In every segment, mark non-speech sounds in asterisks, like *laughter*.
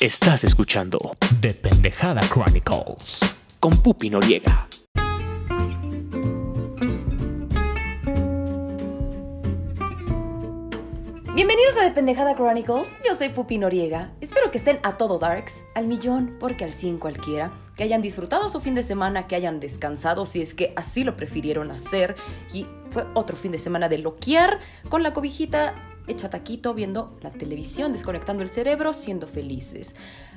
Estás escuchando The Pendejada Chronicles. con Pupi Noriega. Bienvenidos a The Pendejada Chronicles, yo soy Pupi Noriega. Espero que estén a todo darks, al millón, porque al 100 cualquiera. Que hayan disfrutado su fin de semana, que hayan descansado si es que así lo prefirieron hacer. Y fue otro fin de semana de loquear con la cobijita hecha taquito, viendo la televisión, desconectando el cerebro, siendo felices.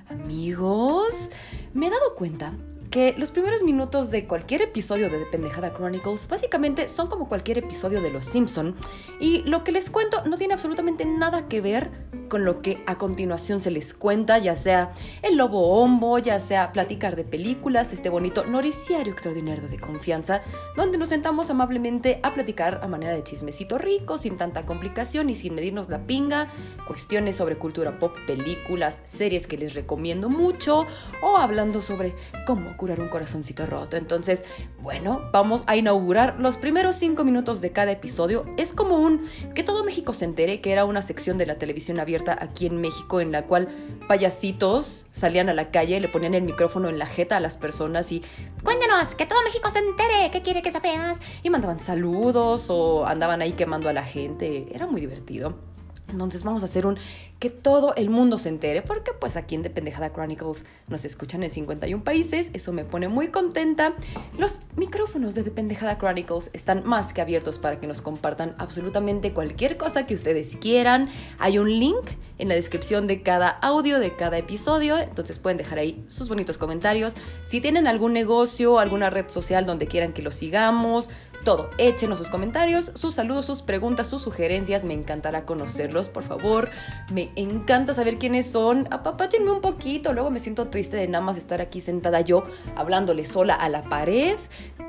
Amigos, me he dado cuenta que los primeros minutos de cualquier episodio de The Pendejada Chronicles básicamente son como cualquier episodio de Los Simpson y lo que les cuento no tiene absolutamente nada que ver con lo que a continuación se les cuenta, ya sea el lobo hombo, ya sea platicar de películas, este bonito noticiario extraordinario de confianza, donde nos sentamos amablemente a platicar a manera de chismecito rico, sin tanta complicación y sin medirnos la pinga, cuestiones sobre cultura pop, películas, series que les recomiendo mucho, o hablando sobre cómo curar un corazoncito roto. Entonces, bueno, vamos a inaugurar los primeros cinco minutos de cada episodio. Es como un que todo México se entere que era una sección de la televisión abierta aquí en México en la cual payasitos salían a la calle, le ponían el micrófono en la jeta a las personas y cuéntenos, que todo México se entere, ¿qué quiere que sabemos? Y mandaban saludos o andaban ahí quemando a la gente. Era muy divertido. Entonces vamos a hacer un que todo el mundo se entere, porque pues aquí en The Pendejada Chronicles nos escuchan en 51 países, eso me pone muy contenta. Los micrófonos de The Pendejada Chronicles están más que abiertos para que nos compartan absolutamente cualquier cosa que ustedes quieran. Hay un link en la descripción de cada audio, de cada episodio, entonces pueden dejar ahí sus bonitos comentarios. Si tienen algún negocio, alguna red social donde quieran que lo sigamos, todo. Échenos sus comentarios, sus saludos, sus preguntas, sus sugerencias. Me encantará conocerlos, por favor. Me encanta saber quiénes son. Apapáchenme un poquito. Luego me siento triste de nada más estar aquí sentada yo hablándole sola a la pared.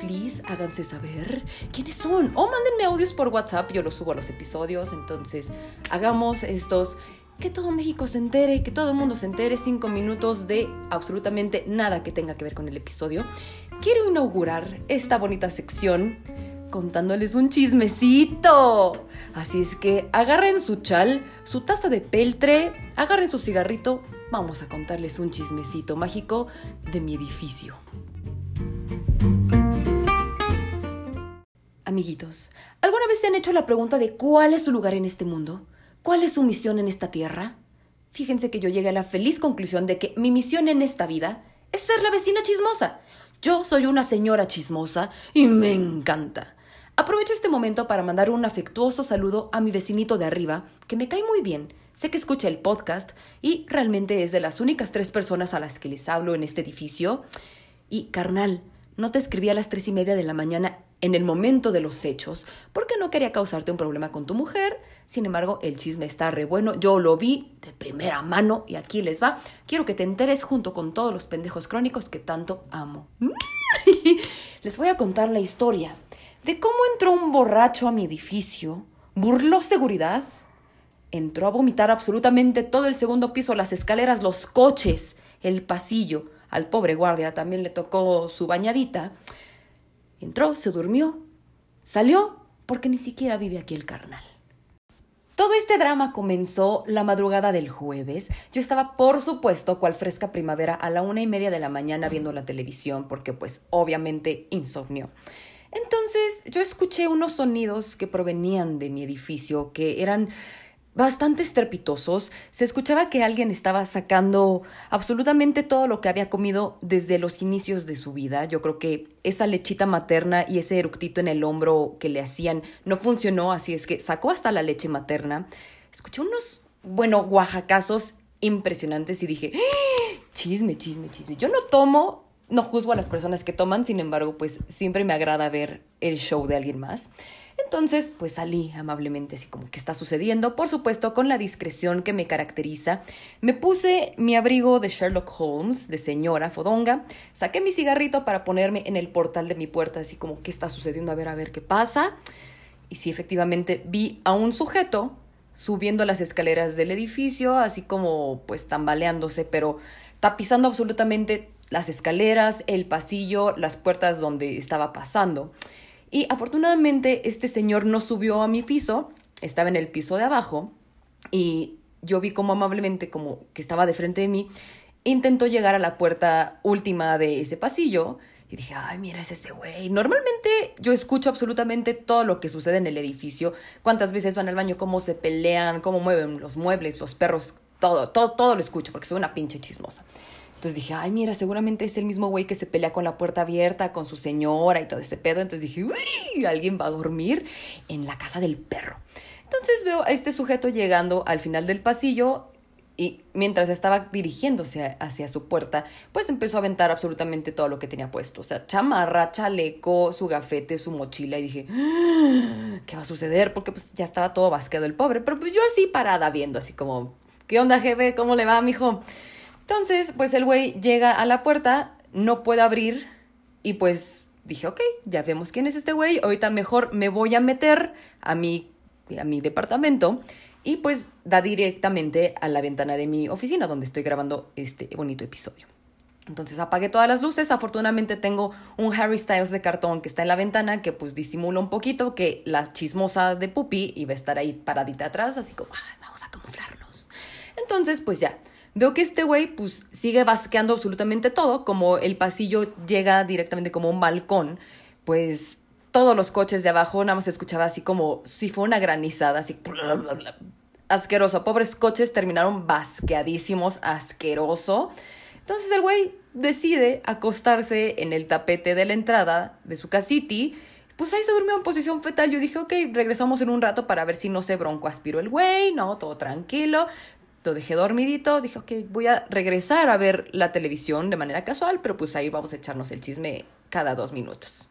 Please, háganse saber quiénes son. O mándenme audios por WhatsApp. Yo los subo a los episodios. Entonces, hagamos estos que todo México se entere, que todo el mundo se entere, cinco minutos de absolutamente nada que tenga que ver con el episodio. Quiero inaugurar esta bonita sección contándoles un chismecito. Así es que agarren su chal, su taza de peltre, agarren su cigarrito, vamos a contarles un chismecito mágico de mi edificio. Amiguitos, ¿alguna vez se han hecho la pregunta de cuál es su lugar en este mundo? ¿Cuál es su misión en esta tierra? Fíjense que yo llegué a la feliz conclusión de que mi misión en esta vida es ser la vecina chismosa. Yo soy una señora chismosa y me encanta. Aprovecho este momento para mandar un afectuoso saludo a mi vecinito de arriba, que me cae muy bien. Sé que escucha el podcast y realmente es de las únicas tres personas a las que les hablo en este edificio. Y, carnal, no te escribí a las tres y media de la mañana en el momento de los hechos, porque no quería causarte un problema con tu mujer. Sin embargo, el chisme está re bueno. Yo lo vi de primera mano y aquí les va. Quiero que te enteres junto con todos los pendejos crónicos que tanto amo. *laughs* les voy a contar la historia de cómo entró un borracho a mi edificio, burló seguridad, entró a vomitar absolutamente todo el segundo piso, las escaleras, los coches, el pasillo. Al pobre guardia también le tocó su bañadita. Entró, se durmió, salió porque ni siquiera vive aquí el carnal. Todo este drama comenzó la madrugada del jueves. Yo estaba, por supuesto, cual fresca primavera, a la una y media de la mañana viendo la televisión, porque pues obviamente insomnio. Entonces yo escuché unos sonidos que provenían de mi edificio, que eran bastante estrepitosos. Se escuchaba que alguien estaba sacando absolutamente todo lo que había comido desde los inicios de su vida. Yo creo que esa lechita materna y ese eructito en el hombro que le hacían no funcionó, así es que sacó hasta la leche materna. Escuché unos, bueno, oaxacazos impresionantes y dije, ¡Ah! chisme, chisme, chisme. Yo no tomo, no juzgo a las personas que toman, sin embargo, pues siempre me agrada ver el show de alguien más. Entonces, pues salí amablemente así como, ¿qué está sucediendo? Por supuesto, con la discreción que me caracteriza. Me puse mi abrigo de Sherlock Holmes, de señora fodonga, saqué mi cigarrito para ponerme en el portal de mi puerta, así como, ¿qué está sucediendo? A ver, a ver qué pasa. Y sí, efectivamente, vi a un sujeto subiendo las escaleras del edificio, así como, pues, tambaleándose, pero tapizando absolutamente las escaleras, el pasillo, las puertas donde estaba pasando. Y afortunadamente este señor no subió a mi piso, estaba en el piso de abajo y yo vi como amablemente, como que estaba de frente de mí, intentó llegar a la puerta última de ese pasillo. Y dije, ay, mira, es ese güey. Normalmente yo escucho absolutamente todo lo que sucede en el edificio. Cuántas veces van al baño, cómo se pelean, cómo mueven los muebles, los perros, todo, todo, todo lo escucho porque soy una pinche chismosa. Entonces dije, ay, mira, seguramente es el mismo güey que se pelea con la puerta abierta, con su señora y todo ese pedo. Entonces dije, uy, alguien va a dormir en la casa del perro. Entonces veo a este sujeto llegando al final del pasillo y mientras estaba dirigiéndose hacia su puerta, pues empezó a aventar absolutamente todo lo que tenía puesto. O sea, chamarra, chaleco, su gafete, su mochila. Y dije, ah, ¿qué va a suceder? Porque pues ya estaba todo basqueado el pobre. Pero pues yo así parada viendo, así como, ¿qué onda, jefe? ¿Cómo le va, mijo? Entonces, pues el güey llega a la puerta, no puede abrir y pues dije, ok, ya vemos quién es este güey, ahorita mejor me voy a meter a mi, a mi departamento y pues da directamente a la ventana de mi oficina donde estoy grabando este bonito episodio. Entonces apagué todas las luces. Afortunadamente tengo un Harry Styles de cartón que está en la ventana que pues disimula un poquito que la chismosa de Puppy iba a estar ahí paradita atrás, así como, vamos a camuflarnos. Entonces pues ya, Veo que este güey pues sigue basqueando absolutamente todo, como el pasillo llega directamente como un balcón, pues todos los coches de abajo nada más se escuchaba así como si fue una granizada, así asqueroso. Pobres coches terminaron basqueadísimos, asqueroso. Entonces el güey decide acostarse en el tapete de la entrada de su casiti. Pues ahí se durmió en posición fetal. Yo dije, ok, regresamos en un rato para ver si no se bronco aspiró el güey, no, todo tranquilo lo dejé dormidito, dije, ok, voy a regresar a ver la televisión de manera casual, pero pues ahí vamos a echarnos el chisme cada dos minutos.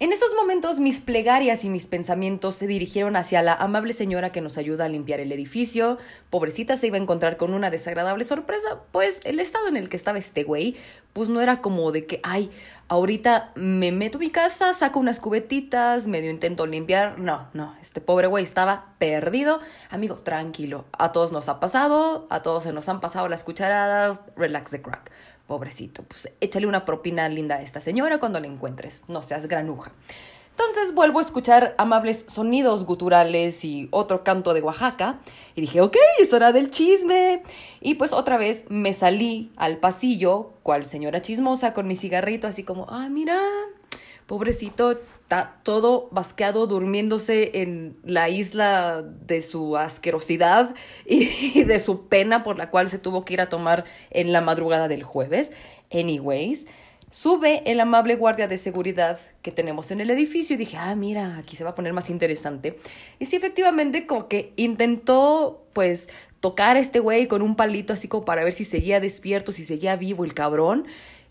En esos momentos mis plegarias y mis pensamientos se dirigieron hacia la amable señora que nos ayuda a limpiar el edificio. Pobrecita se iba a encontrar con una desagradable sorpresa, pues el estado en el que estaba este güey, pues no era como de que, ay, ahorita me meto a mi casa, saco unas cubetitas, medio intento limpiar. No, no, este pobre güey estaba perdido. Amigo, tranquilo, a todos nos ha pasado, a todos se nos han pasado las cucharadas, relax the crack. Pobrecito, pues échale una propina linda a esta señora cuando la encuentres, no seas granuja. Entonces vuelvo a escuchar amables sonidos guturales y otro canto de Oaxaca y dije, ok, es hora del chisme. Y pues otra vez me salí al pasillo, cual señora chismosa, con mi cigarrito, así como, ah, mira, pobrecito, está todo basqueado durmiéndose en la isla de su asquerosidad *laughs* y de su pena por la cual se tuvo que ir a tomar en la madrugada del jueves. Anyways, sube el amable guardia de seguridad que tenemos en el edificio y dije, ah, mira, aquí se va a poner más interesante. Y sí, efectivamente, como que intentó, pues, tocar a este güey con un palito así como para ver si seguía despierto, si seguía vivo el cabrón.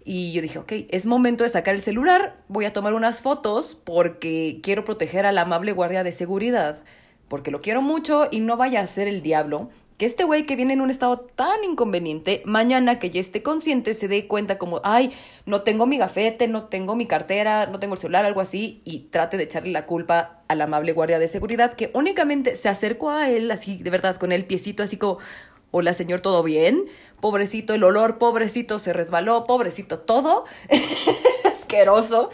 Y yo dije, ok, es momento de sacar el celular, voy a tomar unas fotos porque quiero proteger a la amable guardia de seguridad, porque lo quiero mucho y no vaya a ser el diablo. Que este güey que viene en un estado tan inconveniente, mañana que ya esté consciente se dé cuenta como, ay, no tengo mi gafete, no tengo mi cartera, no tengo el celular, algo así, y trate de echarle la culpa a la amable guardia de seguridad que únicamente se acercó a él así, de verdad, con el piecito así como, hola señor, ¿todo bien? Pobrecito el olor, pobrecito se resbaló, pobrecito todo, *laughs* asqueroso.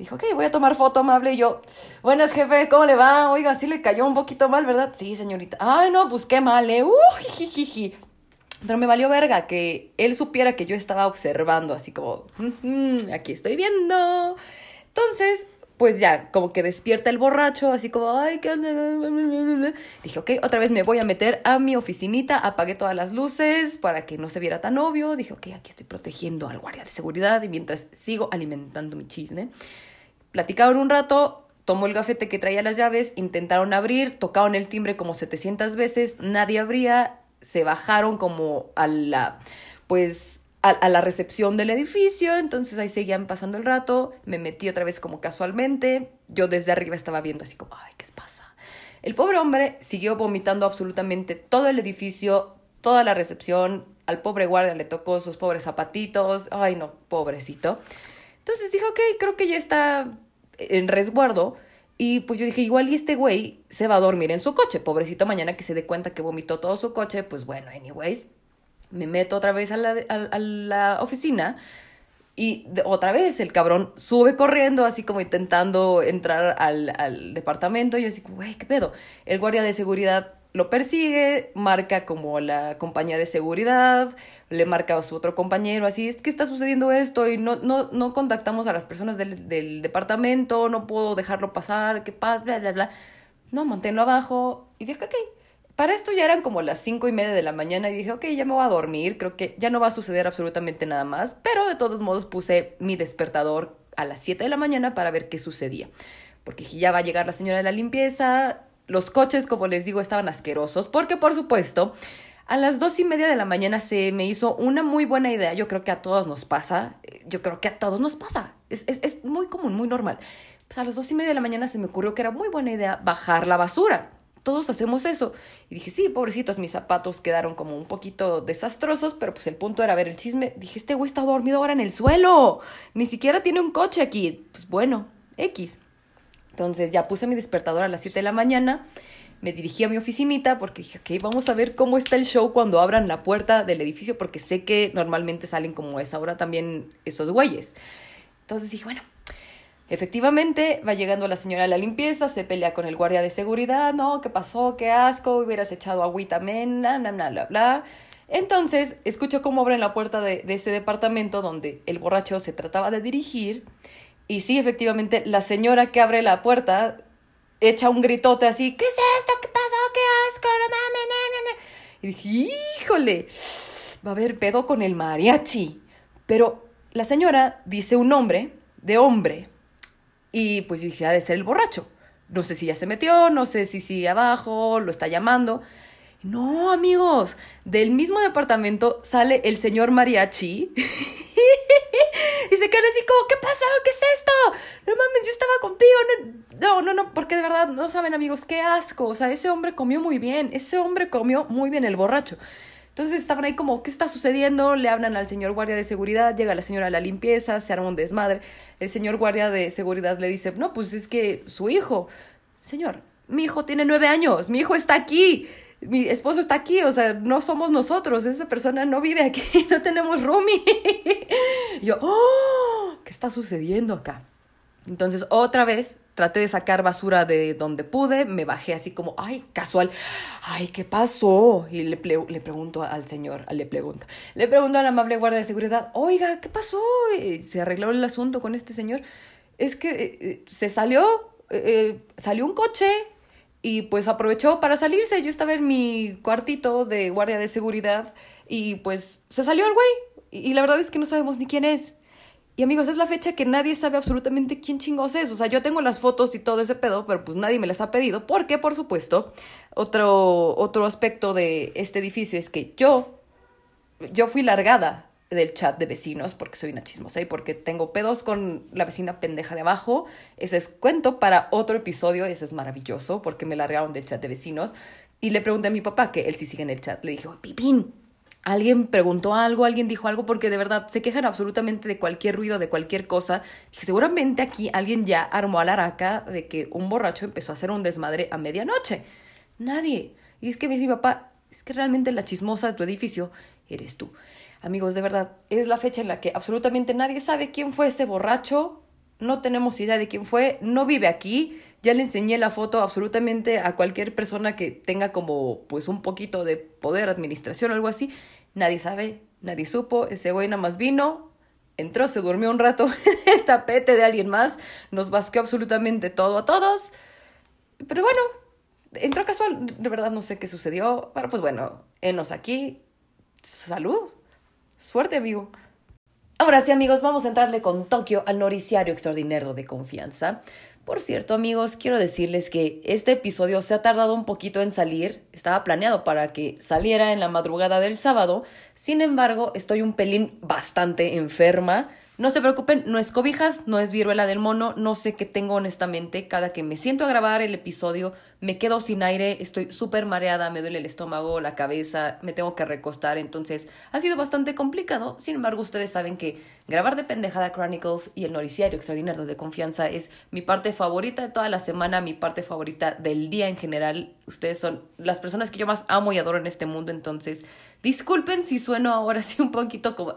Dijo, ok, voy a tomar foto amable. Y yo, buenas, jefe, ¿cómo le va? Oiga, sí le cayó un poquito mal, ¿verdad? Sí, señorita. Ay, no, pues qué mal, ¿eh? Uh, *laughs* jijiji. Pero me valió verga que él supiera que yo estaba observando, así como, aquí estoy viendo. Entonces, pues ya, como que despierta el borracho, así como, ay, qué Dije, ok, otra vez me voy a meter a mi oficinita, apagué todas las luces para que no se viera tan obvio. Dije, ok, aquí estoy protegiendo al guardia de seguridad y mientras sigo alimentando mi chisme. Platicaron un rato, tomó el gafete que traía las llaves, intentaron abrir, tocaron el timbre como 700 veces, nadie abría, se bajaron como a la, pues a, la recepción del edificio, entonces ahí seguían pasando el rato, me metí otra vez como casualmente, yo desde arriba estaba viendo así como, ay, ¿qué pasa? El pobre hombre siguió vomitando absolutamente todo el edificio, toda la recepción, al pobre guardia le tocó sus pobres zapatitos, ay no, pobrecito. Entonces dije, ok, creo que ya está en resguardo. Y pues yo dije, igual y este güey se va a dormir en su coche, pobrecito, mañana que se dé cuenta que vomitó todo su coche, pues bueno, anyways, me meto otra vez a la, a, la oficina y otra vez el cabrón sube corriendo, así como intentando entrar al, al departamento. Y yo así, güey, ¿qué pedo? El guardia de seguridad lo persigue, marca como la compañía de seguridad, le marca a su otro compañero, así es está sucediendo esto y no, no, no contactamos a las personas del, del departamento, no puedo dejarlo pasar, qué pasa, bla, bla, bla. No, manténlo abajo y dije, ok. Para esto ya eran como las cinco y media de la mañana y dije, ok, ya me voy a dormir, creo que ya no va a suceder absolutamente nada más, pero de todos modos puse mi despertador a las 7 de la mañana para ver qué sucedía. Porque ya va a llegar la señora de la limpieza, los coches, como les digo, estaban asquerosos, porque por supuesto, a las dos y media de la mañana se me hizo una muy buena idea. Yo creo que a todos nos pasa. Yo creo que a todos nos pasa. Es, es, es muy común, muy normal. Pues a las dos y media de la mañana se me ocurrió que era muy buena idea bajar la basura. Todos hacemos eso. Y dije, sí, pobrecitos, mis zapatos quedaron como un poquito desastrosos, pero pues el punto era ver el chisme. Dije, este güey está dormido ahora en el suelo. Ni siquiera tiene un coche aquí. Pues bueno, X. Entonces ya puse mi despertador a las 7 de la mañana, me dirigí a mi oficinita porque dije, ok, vamos a ver cómo está el show cuando abran la puerta del edificio porque sé que normalmente salen como es ahora también esos güeyes. Entonces dije, bueno, efectivamente va llegando la señora de la limpieza, se pelea con el guardia de seguridad, no, ¿qué pasó? ¿Qué asco? Hubieras echado agüita mena, bla, bla, bla, bla. Entonces escucho cómo abren la puerta de, ese departamento donde el borracho se trataba de dirigir y sí, efectivamente, la señora que abre la puerta echa un gritote así, ¿qué es esto? ¿Qué pasó? ¿Qué asco? No mames, no, no. Y dije, híjole, va a haber pedo con el mariachi. Pero la señora dice un nombre de hombre. Y pues dije, ha de ser el borracho. No sé si ya se metió, no sé si sigue abajo, lo está llamando. No, amigos, del mismo departamento sale el señor mariachi *laughs* y se quedan así como, ¿qué pasó? ¿Qué es esto? No mames, yo estaba contigo. No, no, no, porque de verdad, no saben amigos, qué asco. O sea, ese hombre comió muy bien, ese hombre comió muy bien el borracho. Entonces estaban ahí como, ¿qué está sucediendo? Le hablan al señor guardia de seguridad, llega la señora a la limpieza, se arma un desmadre. El señor guardia de seguridad le dice, no, pues es que su hijo, señor, mi hijo tiene nueve años, mi hijo está aquí mi esposo está aquí, o sea, no somos nosotros, esa persona no vive aquí, *laughs* no tenemos roomie. *laughs* yo, ¡oh! ¿Qué está sucediendo acá? Entonces, otra vez traté de sacar basura de donde pude, me bajé así como, ay, casual, ay, ¿qué pasó? Y le, le pregunto al señor, le pregunto, le pregunto al amable guardia de seguridad, oiga, ¿qué pasó? Se arregló el asunto con este señor. Es que eh, eh se salió, eh, eh, salió un coche y pues aprovechó para salirse. Yo estaba en mi cuartito de guardia de seguridad y pues se salió el güey. Y, la verdad es que no sabemos ni quién es. Y amigos, es la fecha que nadie sabe absolutamente quién chingos es. O sea, yo tengo las fotos y todo ese pedo, pero pues nadie me las ha pedido. Porque, por supuesto, otro, otro aspecto de este edificio es que yo, yo fui largada del chat de vecinos porque soy una chismosa y porque tengo pedos con la vecina pendeja de abajo. Ese es cuento para otro episodio, ese es maravilloso porque me largaron del chat de vecinos. Y le pregunté a mi papá, que él sí sigue en el chat, le dije, Pipín, alguien preguntó algo, alguien dijo algo, porque de verdad se quejan absolutamente de cualquier ruido, de cualquier cosa. Dije, seguramente aquí alguien ya armó a la araca de que un borracho empezó a hacer un desmadre a medianoche. Nadie. Y es que me dice mi papá, es que realmente la chismosa de tu edificio eres tú. Amigos, de verdad, es la fecha en la que absolutamente nadie sabe quién fue ese borracho, no tenemos idea de quién fue, no vive aquí, ya le enseñé la foto absolutamente a cualquier persona que tenga como pues un poquito de poder, administración o algo así, nadie sabe, nadie supo, ese güey nada más vino, entró, se durmió un rato *laughs* en el tapete de alguien más, nos basqueó absolutamente todo a todos, pero bueno, entró casual, de verdad no sé qué sucedió, pero pues bueno, enos aquí, salud. Suerte, amigo. Ahora sí, amigos, vamos a entrarle con Tokio al noticiario extraordinario de confianza. Por cierto, amigos, quiero decirles que este episodio se ha tardado un poquito en salir. Estaba planeado para que saliera en la madrugada del sábado. Sin embargo, estoy un pelín bastante enferma. No se preocupen, no es cobijas, no es viruela del mono, no sé qué tengo honestamente. Cada que me siento a grabar el episodio, me quedo sin aire, estoy súper mareada, me duele el estómago, la cabeza, me tengo que recostar, entonces ha sido bastante complicado. Sin embargo, ustedes saben que grabar de Pendejada Chronicles y el noticiario extraordinario de confianza es mi parte favorita de toda la semana, mi parte favorita del día en general. Ustedes son las personas que yo más amo y adoro en este mundo, entonces disculpen si sueno ahora así un poquito como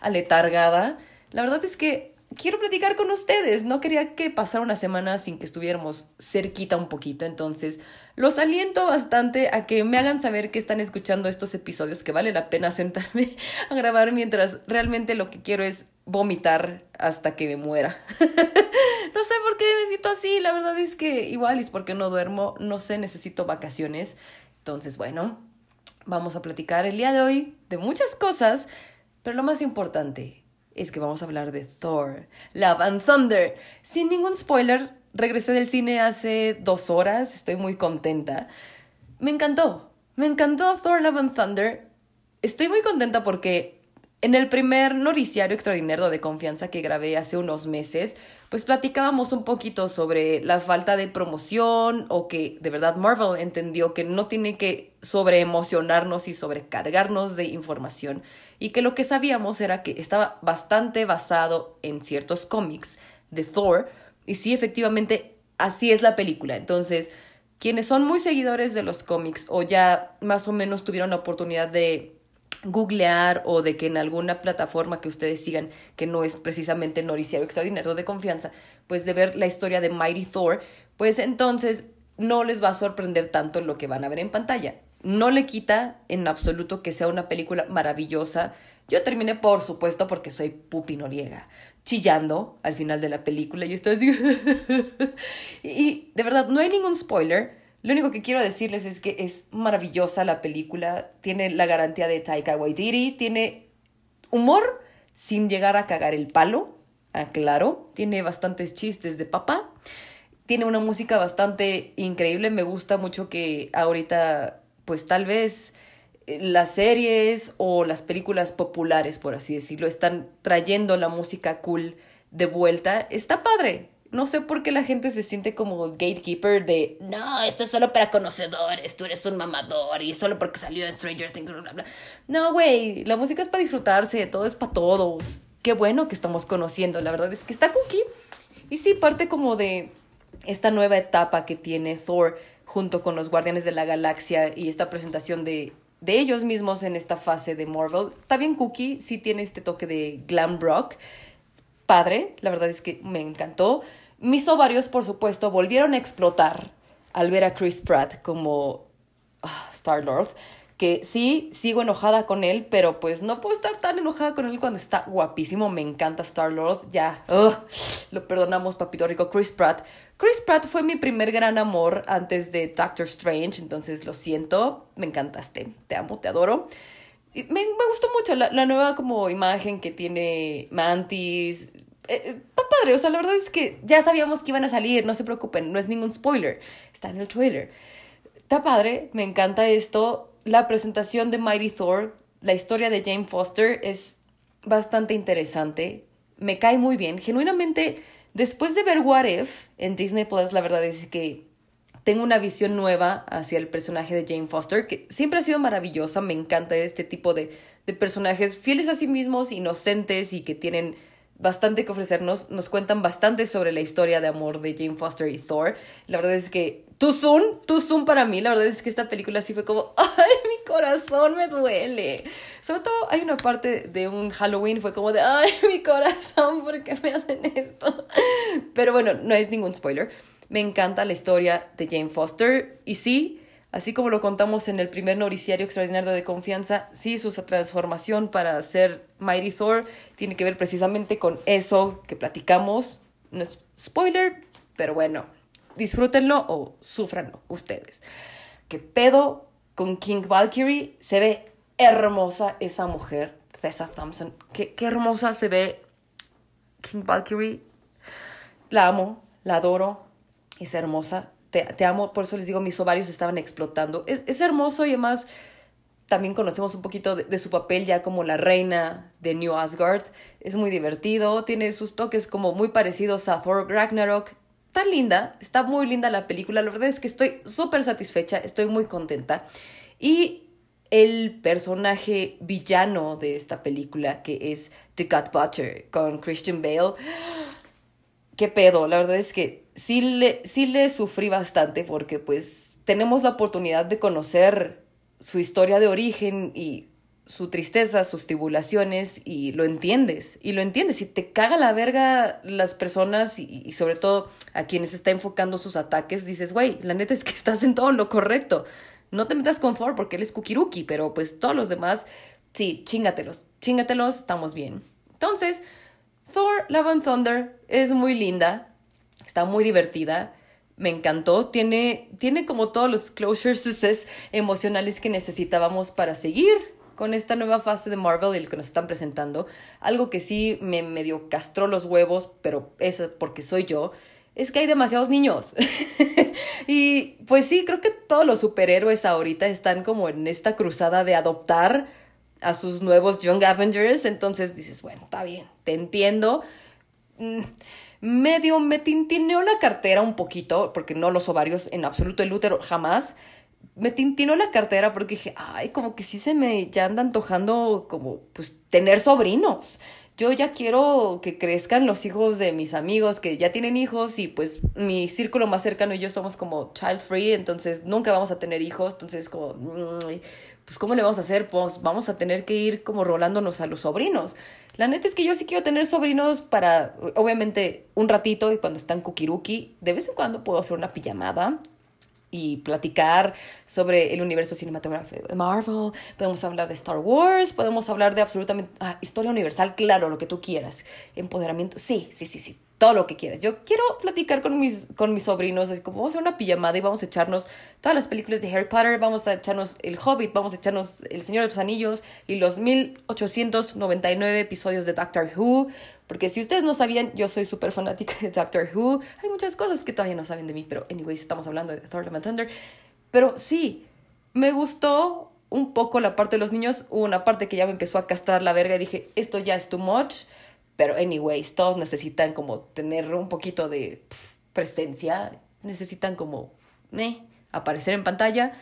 aletargada. La verdad es que quiero platicar con ustedes. No quería que pasara una semana sin que estuviéramos cerquita un poquito. Entonces, los aliento bastante a que me hagan saber que están escuchando estos episodios, que vale la pena *laughs* sentarme a grabar mientras realmente lo que quiero es vomitar hasta que me muera. *laughs* no sé por qué me siento así. La verdad es que igual es porque no duermo. No sé, necesito vacaciones. Entonces, bueno, vamos a platicar el día de hoy de muchas cosas. Pero lo más importante, es que vamos a hablar de Thor, Love and Thunder. Sin ningún spoiler, regresé del cine hace dos horas, estoy muy contenta. Me encantó, me encantó Thor, Love and Thunder. Estoy muy contenta porque en el primer noticiario extraordinario de confianza que grabé hace unos meses, pues platicábamos un poquito sobre la falta de promoción o que de verdad Marvel entendió que no tiene que sobreemocionarnos y sobrecargarnos de información y que lo que sabíamos era que estaba bastante basado en ciertos cómics de Thor y sí efectivamente así es la película. Entonces, quienes son muy seguidores de los cómics o ya más o menos tuvieron la oportunidad de googlear o de que en alguna plataforma que ustedes sigan, que no es precisamente el noticiario extraordinario de confianza, pues de ver la historia de Mighty Thor, pues entonces no les va a sorprender tanto lo que van a ver en pantalla. No le quita en absoluto que sea una película maravillosa. Yo terminé, por supuesto, porque soy Pupi Noriega, chillando al final de la película. Yo estaba así. *laughs* y de verdad, no hay ningún spoiler lo único que quiero decirles es que es maravillosa la película, tiene la garantía de Taika Waititi, tiene humor sin llegar a cagar el palo, aclaro, tiene bastantes chistes de papá, tiene una música bastante increíble, me gusta mucho que ahorita pues tal vez eh, las series o las películas populares, por así decirlo, están trayendo la música cool de vuelta. Está padre, no sé por qué la gente se siente como gatekeeper de no, esto es solo para conocedores, tú eres un mamador y solo porque salió de Stranger Things, No, güey, la música es para disfrutarse, todo es para todos. Qué bueno que estamos conociendo, la verdad es que está cookie. Y sí, parte como de esta nueva etapa que tiene Thor junto con los Guardianes de la Galaxia y esta presentación de, de ellos mismos en esta fase de Marvel. Bien cookie, sí tiene este toque de glam rock padre, la verdad es que me encantó. Mis ovarios, por supuesto, volvieron a explotar al ver a Chris Pratt como ah, Star-Lord. Que sí, sigo enojada con él, pero pues no puedo estar tan enojada con él cuando está guapísimo. Me encanta Star-Lord. Ya, lo perdonamos, papito rico. Chris Pratt. Chris Pratt fue mi primer gran amor antes de Doctor Strange, entonces lo siento. Me encantaste. Te amo, te adoro. Me, me, gustó mucho la, la, nueva como imagen que tiene Mantis. Eh, está padre, o sea, la verdad es que ya sabíamos que iban a salir, no se preocupen, no es ningún spoiler, está en el trailer. Está padre, me encanta esto. La presentación de Mighty Thor, la historia de Jane Foster es bastante interesante. Me cae muy bien. Genuinamente, después de ver What If en Disney Plus, la verdad es que tengo una visión nueva hacia el personaje de Jane Foster, que siempre ha sido maravillosa. Me encanta este tipo de, de personajes fieles a sí mismos, inocentes y que tienen bastante que ofrecernos. Nos cuentan bastante sobre la historia de amor de Jane Foster y Thor. La verdad es que Too Soon, Too Soon para mí, la verdad es que esta película sí fue como, *laughs* ay, mi corazón me duele. Sobre todo hay una parte de un Halloween, fue como de, ay, *laughs* mi corazón, ¿por qué me hacen esto? Pero bueno, no es ningún spoiler. Me encanta la historia de Jane Foster y sí, así como lo contamos en el primer noticiario extraordinario de confianza, sí, su transformación para ser Mighty Thor tiene que ver precisamente con eso que platicamos. No es spoiler, pero bueno, disfrútenlo o sufranlo ustedes. ¿Qué pedo con King Valkyrie? Se ve hermosa esa mujer, Tessa Thompson. Qué, qué hermosa se ve King Valkyrie. La amo, la adoro es hermosa. Te, amo, por eso les digo, mis ovarios estaban explotando. Es, hermoso y además también conocemos un poquito de, su papel ya como la reina de New Asgard. Es muy divertido, tiene sus toques como muy parecidos a Thor Ragnarok. Está linda, está muy linda la película. La verdad es que estoy súper satisfecha, estoy muy contenta. Y el personaje villano de esta película, que es The God Butcher con Christian Bale. ¿Qué pedo? La verdad es que sí le, sí le sufrí bastante porque pues tenemos la oportunidad de conocer su historia de origen y su tristeza, sus tribulaciones y lo entiendes, y lo entiendes, y te caga la verga las personas y, sobre todo a quienes está enfocando sus ataques, dices, güey, la neta es que *laughs* estás en todo lo correcto. No te metas con Thor porque él es kukiruki, pero pues todos los demás, sí, chingatelos, chingatelos, estamos bien. Entonces, Thor Love and Thunder es muy linda, está muy divertida, me encantó, tiene, tiene como todos los closures *laughs* emocionales que necesitábamos para seguir con esta nueva fase de Marvel y el que nos están presentando. Algo que sí me medio castró los huevos, pero es porque soy yo, es que hay demasiados niños. *laughs* y pues sí, creo que todos los superhéroes ahorita están como en esta cruzada de adoptar a sus nuevos Young Avengers. Entonces dices, bueno, está bien, te entiendo. Mm, medio me tintineó la cartera un poquito, porque no los ovarios en absoluto, el útero jamás. Me tintineó la cartera porque dije, ay, como que sí se me ya anda antojando como, pues, tener sobrinos yo ya quiero que crezcan los hijos de mis amigos que ya tienen hijos y pues mi círculo más cercano y yo somos como child free, entonces nunca vamos a tener hijos, entonces como, pues ¿cómo le vamos a hacer? Pues vamos a tener que ir como rolándonos a los sobrinos. La neta es que yo sí quiero tener sobrinos para, obviamente, un ratito y cuando están kukiruki, de vez en cuando puedo hacer una pijamada y platicar sobre el universo cinematográfico de Marvel, podemos hablar de Star Wars, podemos hablar de absolutamente ah, historia universal, claro, lo que tú quieras, empoderamiento, sí, sí, sí, sí, todo lo que quieras. Yo quiero platicar con mis, con mis sobrinos, es como vamos a hacer una pijamada y vamos a echarnos todas las películas de Harry Potter, vamos a echarnos El Hobbit, vamos a echarnos El Señor de los Anillos y los 1899 episodios de Doctor Who, porque si ustedes no sabían, yo soy súper fanática de Doctor Who. Hay muchas cosas que todavía no saben de mí, pero anyways, estamos hablando de Thor and Thunder. Pero sí, me gustó un poco la parte de los niños. Una parte que ya me empezó a castrar la verga y dije, esto ya es too much. Pero anyways, todos necesitan como tener un poquito de presencia. Necesitan como, eh, aparecer en pantalla.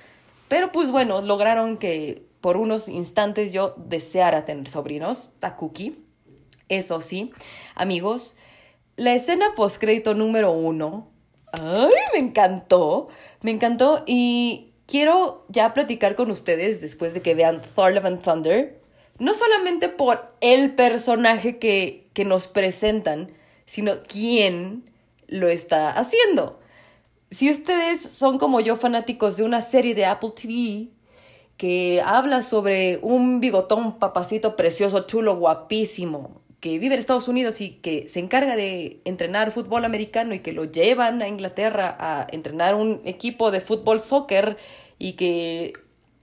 Pero pues bueno, lograron que por unos instantes yo deseara tener sobrinos, Takuki. Eso sí, amigos, la escena postcrédito número uno, ay, me encantó, me encantó y quiero ya platicar con ustedes después de que vean Thor Love and Thunder, no solamente por el personaje que, que nos presentan, sino quién lo está haciendo. Si ustedes son como yo fanáticos de una serie de Apple TV que habla sobre un bigotón papacito precioso, chulo, guapísimo, que vive en Estados Unidos y que se encarga de entrenar fútbol americano y que lo llevan a Inglaterra a entrenar un equipo de fútbol soccer y que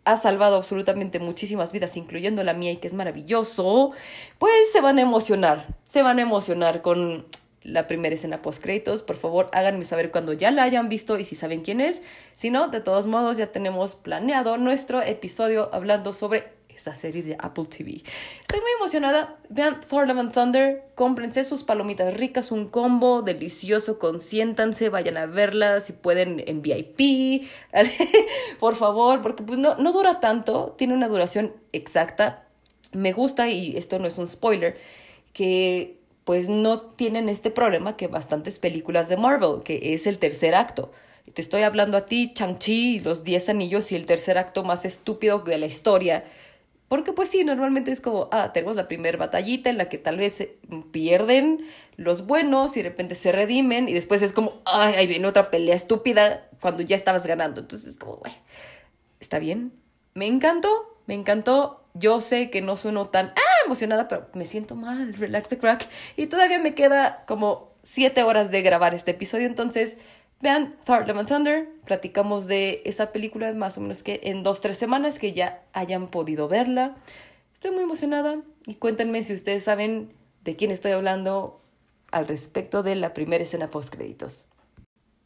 ha salvado absolutamente muchísimas vidas, incluyendo la mía, y que es maravilloso, pues se van a emocionar, se van a emocionar con la primera escena post créditos. Por favor, háganme saber cuando ya la hayan visto y si saben quién es. Si no, de todos modos, ya tenemos planeado nuestro episodio hablando sobre esa serie de Apple TV. Estoy muy emocionada. Vean Thor Love and Thunder, cómprense sus palomitas ricas, un combo delicioso, consiéntanse, vayan a verla si pueden en VIP, *laughs* por favor, porque pues no, no dura tanto, tiene una duración exacta. Me gusta, y esto no es un spoiler, que pues no tienen este problema que bastantes películas de Marvel, que es el tercer acto. Te estoy hablando a ti, Chang-Chi, los 10 anillos y el tercer acto más estúpido de la historia porque pues sí, normalmente es como, ah, tenemos la primera batallita en la que tal vez pierden los buenos y de repente se redimen y después es como, ay, ahí viene otra pelea estúpida cuando ya estabas ganando. Entonces es como, güey, está bien. Me encantó, me encantó. Yo sé que no sueno tan ah, emocionada, pero me siento mal, relax the crack. Y todavía me queda como siete horas de grabar este episodio, entonces Vean Thor Love and Thunder, platicamos de esa película más o menos que en dos, tres semanas que ya hayan podido verla. Estoy muy emocionada y cuéntenme si ustedes saben de quién estoy hablando al respecto de la primera escena post créditos.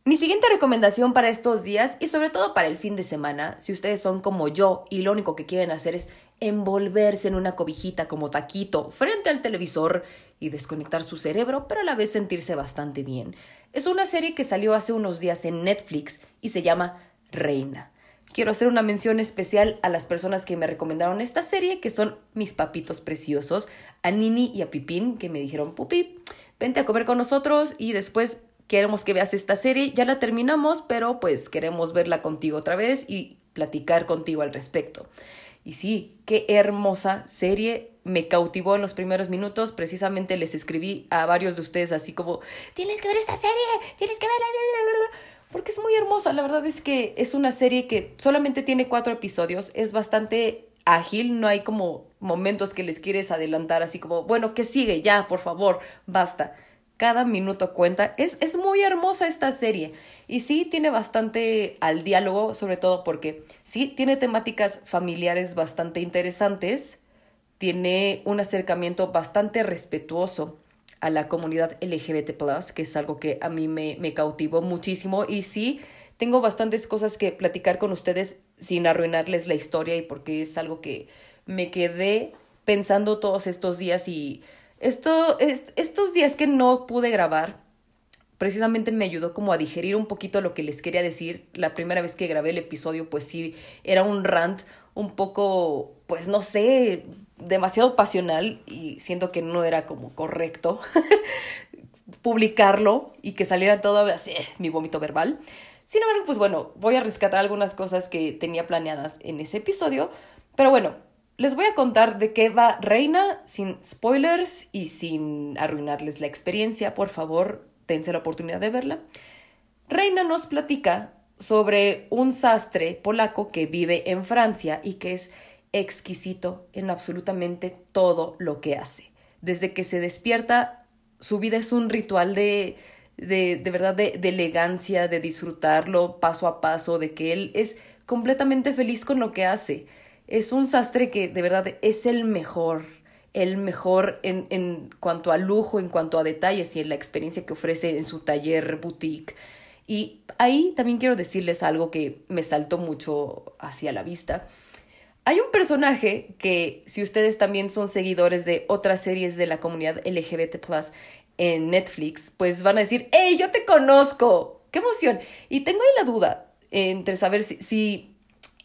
Mi siguiente recomendación para estos días y sobre todo para el fin de semana, si ustedes son como yo y lo único que quieren hacer es envolverse en una cobijita como taquito frente al televisor y desconectar su cerebro, pero a la vez sentirse bastante bien. Es una serie que salió hace unos días en Netflix y se llama Reina. Quiero hacer una mención especial a las personas que me recomendaron esta serie, que son mis papitos preciosos, a Nini y a Pipín, que me dijeron, Pupi, vente a comer con nosotros y después queremos que veas esta serie. Ya la terminamos, pero pues queremos verla contigo otra vez y platicar contigo al respecto. Y sí, qué hermosa serie. Me cautivó en los primeros minutos. Precisamente les escribí a varios de ustedes así como, tienes que ver esta serie, tienes que verla, porque es muy hermosa. La verdad es que es una serie que solamente tiene cuatro episodios. Es bastante ágil, no hay como momentos que les quieres adelantar así como, bueno, ¿qué sigue? Ya, por favor, basta cada minuto cuenta. Es, es muy hermosa esta serie. Y sí tiene bastante al diálogo, sobre todo porque sí tiene temáticas familiares bastante interesantes. Tiene un acercamiento bastante respetuoso a la comunidad LGBT, que es algo que a mí me, me cautivó muchísimo. Y sí, tengo bastantes cosas que platicar con ustedes sin arruinarles la historia y porque es algo que me quedé pensando todos estos días y esto, estos días que no pude grabar, precisamente me ayudó como a digerir un poquito lo que les quería decir. La primera vez que grabé el episodio, pues sí, era un rant un poco, pues no sé, demasiado pasional y siento que no era como correcto *laughs* publicarlo y que saliera todo así, mi vómito verbal. Sin embargo, pues bueno, voy a rescatar algunas cosas que tenía planeadas en ese episodio, pero bueno, les voy a contar de qué va Reina sin spoilers y sin arruinarles la experiencia. Por favor, dense la oportunidad de verla. Reina nos platica sobre un sastre polaco que vive en Francia y que es exquisito en absolutamente todo lo que hace. Desde que se despierta, su vida es un ritual de, de, de verdad, de, de elegancia, de disfrutarlo paso a paso, de que él es completamente feliz con lo que hace es un sastre que de verdad es el mejor, el mejor en, en cuanto a lujo, en cuanto a detalles y en la experiencia que ofrece en su taller boutique. Y ahí también quiero decirles algo que me saltó mucho hacia la vista. Hay un personaje que, si ustedes también son seguidores de otras series de la comunidad LGBT en Netflix, pues van a decir, ¡Hey, yo te conozco! ¡Qué emoción! Y tengo ahí la duda entre saber si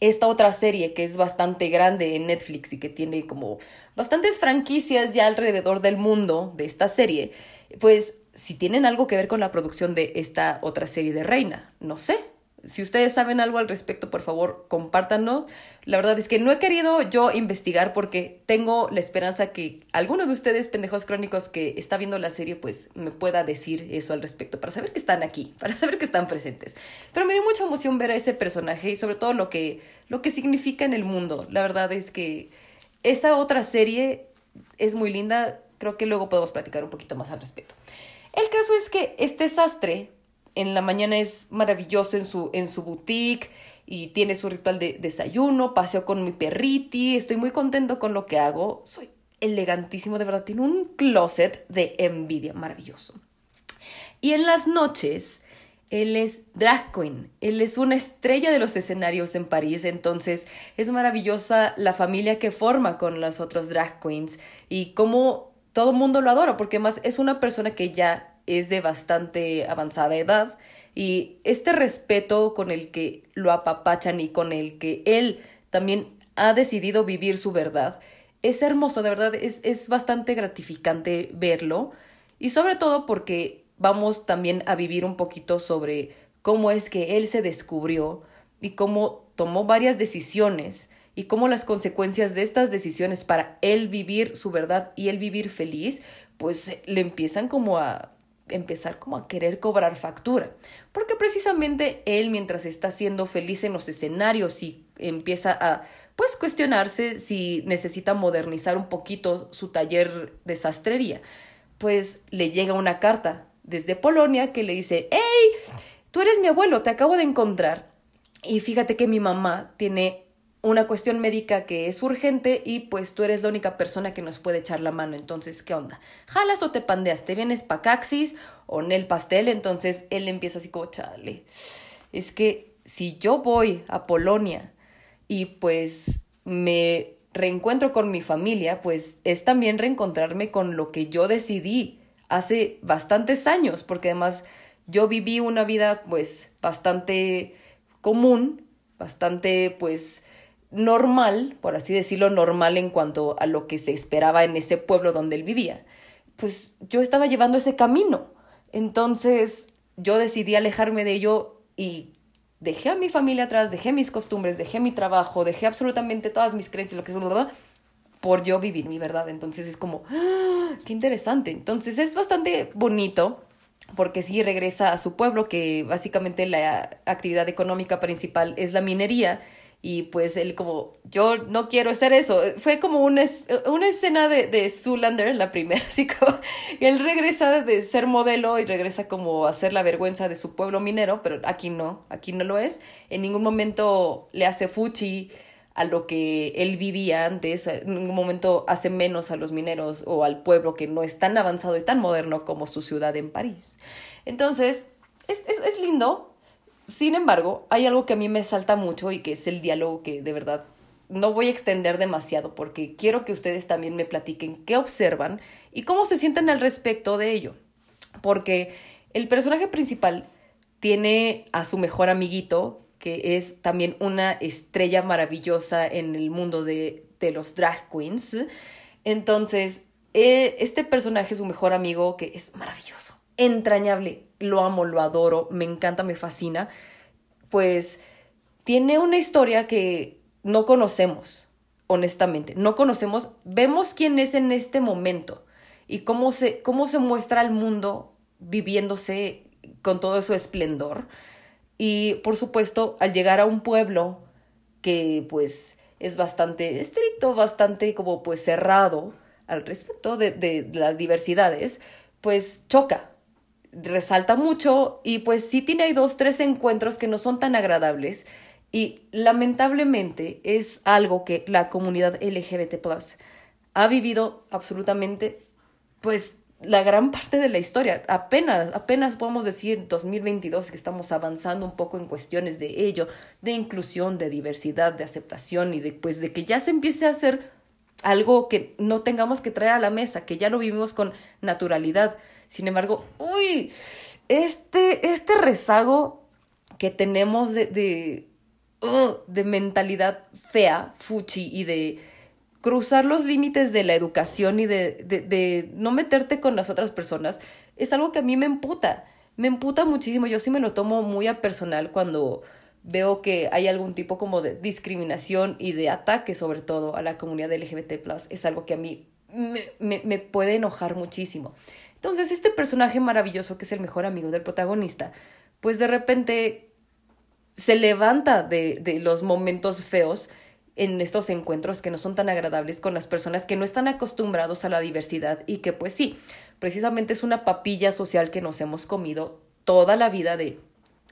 esta otra serie que es bastante grande en Netflix y que tiene como bastantes franquicias ya alrededor del mundo de esta serie, pues si tienen algo que ver con la producción de esta otra serie de Reina, no sé, si ustedes saben algo al respecto, por favor, compártanlo. La verdad es que no he querido yo investigar porque tengo la esperanza que alguno de ustedes, pendejos crónicos, que está viendo la serie, pues me pueda decir eso al respecto, para saber que están aquí, *laughs* para saber que están presentes. Pero me dio mucha emoción ver a ese personaje y sobre todo lo que, lo que significa en el mundo. La verdad es que esa otra serie es muy linda. Creo que luego podemos platicar un poquito más al respecto. El caso es que este sastre en la mañana es maravilloso en su, en su boutique y tiene su ritual de desayuno, paseo con mi perriti, estoy muy contento con lo que hago, soy elegantísimo, de verdad, tiene un closet de envidia maravilloso. Y en las noches, él es drag queen, él es una estrella de los escenarios en París, entonces es maravillosa la familia que forma con las otras drag queens y cómo todo el mundo lo adora, porque más es una persona que ya es de bastante avanzada edad y este respeto con el que lo apapachan y con el que él también ha decidido vivir su verdad es hermoso, de verdad, es, es bastante gratificante verlo y sobre todo porque vamos también a vivir un poquito sobre cómo es que él se descubrió y cómo tomó varias decisiones y cómo las consecuencias de estas decisiones para él vivir su verdad y él vivir feliz, pues le empiezan como a empezar como a querer cobrar factura. Porque precisamente él, mientras está siendo feliz en los escenarios y empieza a pues cuestionarse si necesita modernizar un poquito su taller de sastrería, pues le llega una carta desde Polonia que le dice, hey, tú eres mi abuelo, te acabo de encontrar. Y fíjate que mi mamá tiene una cuestión médica que es urgente y pues tú eres la única persona que nos puede echar la mano. Entonces, ¿qué onda? ¿Jalas o te pandeas? ¿Te vienes pa' Caxis o en el pastel? Entonces él empieza así como, chale. Es que si yo voy a Polonia y pues me reencuentro con mi familia, pues es también reencontrarme con lo que yo decidí hace bastantes años, porque además yo viví una vida pues bastante común, bastante pues normal, por así decirlo, normal en cuanto a lo que se esperaba en ese pueblo donde él vivía, pues yo estaba llevando ese camino. Entonces yo decidí alejarme de ello y dejé a mi familia atrás, dejé mis costumbres, dejé mi trabajo, dejé absolutamente todas mis creencias, lo que es, por yo vivir mi verdad. Entonces es como, ¡ah! qué interesante. Entonces es bastante bonito porque sí regresa a su pueblo, que básicamente la actividad económica principal es la minería. Y pues él como, yo no quiero hacer eso. Fue como una, una escena de, de Zoolander, la primera, *laughs* así como, él regresa de ser modelo y regresa como a hacer la vergüenza de su pueblo minero, pero aquí no, aquí no lo es. En ningún momento le hace fuchi a lo que él vivía antes, en ningún momento hace menos a los mineros o al pueblo que no es tan avanzado y tan moderno como su ciudad en París. Entonces, es, es, es lindo. Sin embargo, hay algo que a mí me salta mucho y que es el diálogo que de verdad no voy a extender demasiado porque quiero que ustedes también me platiquen qué observan y cómo se sienten al respecto de ello. Porque el personaje principal tiene a su mejor amiguito, que es también una estrella maravillosa en el mundo de, de los drag queens. Entonces, eh, este personaje, su mejor amigo, que es maravilloso, entrañable, lo amo, lo adoro, me encanta, me fascina, pues tiene una historia que no conocemos, honestamente, no conocemos, vemos quién es en este momento y cómo se, cómo se muestra al mundo viviéndose con todo su esplendor. Y por supuesto, al llegar a un pueblo que pues es bastante estricto, bastante como pues cerrado al respecto de, de las diversidades, pues choca, resalta mucho y pues sí tiene ahí dos, tres encuentros que no son tan agradables y lamentablemente es algo que la comunidad LGBT ha vivido absolutamente pues la gran parte de la historia. Apenas, apenas podemos decir 2022 que estamos avanzando un poco en cuestiones de ello, de inclusión, de diversidad, de aceptación y de, pues, de que ya se empiece a hacer algo que no tengamos que traer a la mesa, que ya lo vivimos con naturalidad. Sin embargo, uy, este, este rezago que tenemos de, de, de mentalidad fea, fuchi y de cruzar los límites de la educación y de, de, de, no meterte con las otras personas es algo que a mí me emputa. Me emputa muchísimo. Yo sí me lo tomo muy a personal cuando veo que hay algún tipo como de discriminación y de ataque sobre todo a la comunidad LGBT. Es algo que a mí me, me puede enojar muchísimo. Entonces, este personaje maravilloso que es el mejor amigo del protagonista, pues de repente se levanta de, de los momentos feos en estos encuentros que no son tan agradables con las personas que no están acostumbrados a la diversidad y que pues sí, precisamente es una papilla social que nos hemos comido toda la vida de,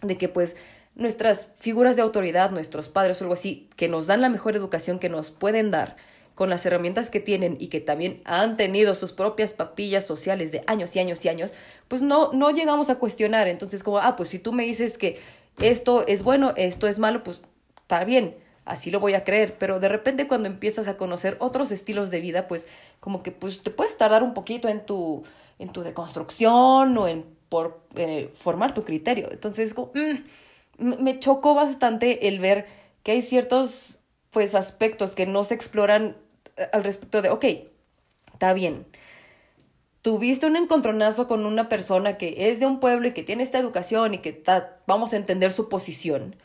de que pues nuestras figuras de autoridad, nuestros padres o algo así, que nos dan la mejor educación que nos pueden dar con las herramientas que tienen y que también han tenido sus propias papillas sociales de años y años y años, pues no, no llegamos a cuestionar. Entonces, como, ah, pues si tú me dices que esto es bueno, esto es malo, pues está bien así lo voy a creer, pero de repente cuando empiezas a conocer otros estilos de vida, pues como que pues te puedes tardar un poquito en tu, en tu deconstrucción o en por eh, formar tu criterio. Entonces, como, mm, me chocó bastante el ver que hay ciertos pues aspectos que no se exploran al respecto de, ok, está bien, tuviste un encontronazo con una persona que es de un pueblo y que tiene esta educación y que vamos a entender su posición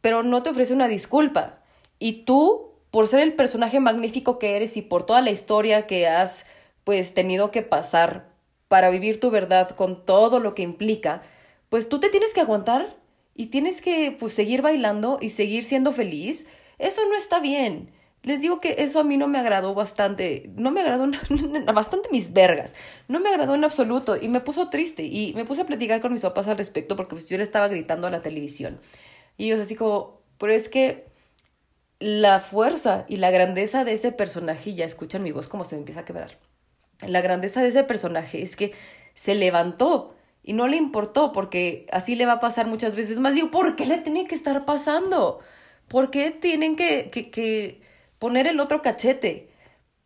pero no te ofrece una disculpa. Y tú, por ser el personaje magnífico que eres y por toda la historia que has pues tenido que pasar para vivir tu verdad con todo lo que implica, pues tú te tienes que aguantar y tienes que pues seguir bailando y seguir siendo feliz. Eso no está bien. Les digo que eso a mí no me agradó bastante, no me agradó *laughs* bastante mis vergas, no me agradó en absoluto y me puso triste y me puse a platicar con mis papás al respecto porque pues, yo le estaba gritando a la televisión. Y ellos así como, pero es que la fuerza y la grandeza de ese personaje, y ya escuchan mi voz como se me empieza a quebrar, la grandeza de ese personaje es que se levantó y no le importó porque así le va a pasar muchas veces más. Digo, ¿por qué le tiene que estar pasando? ¿Por qué tienen que, que, que poner el otro cachete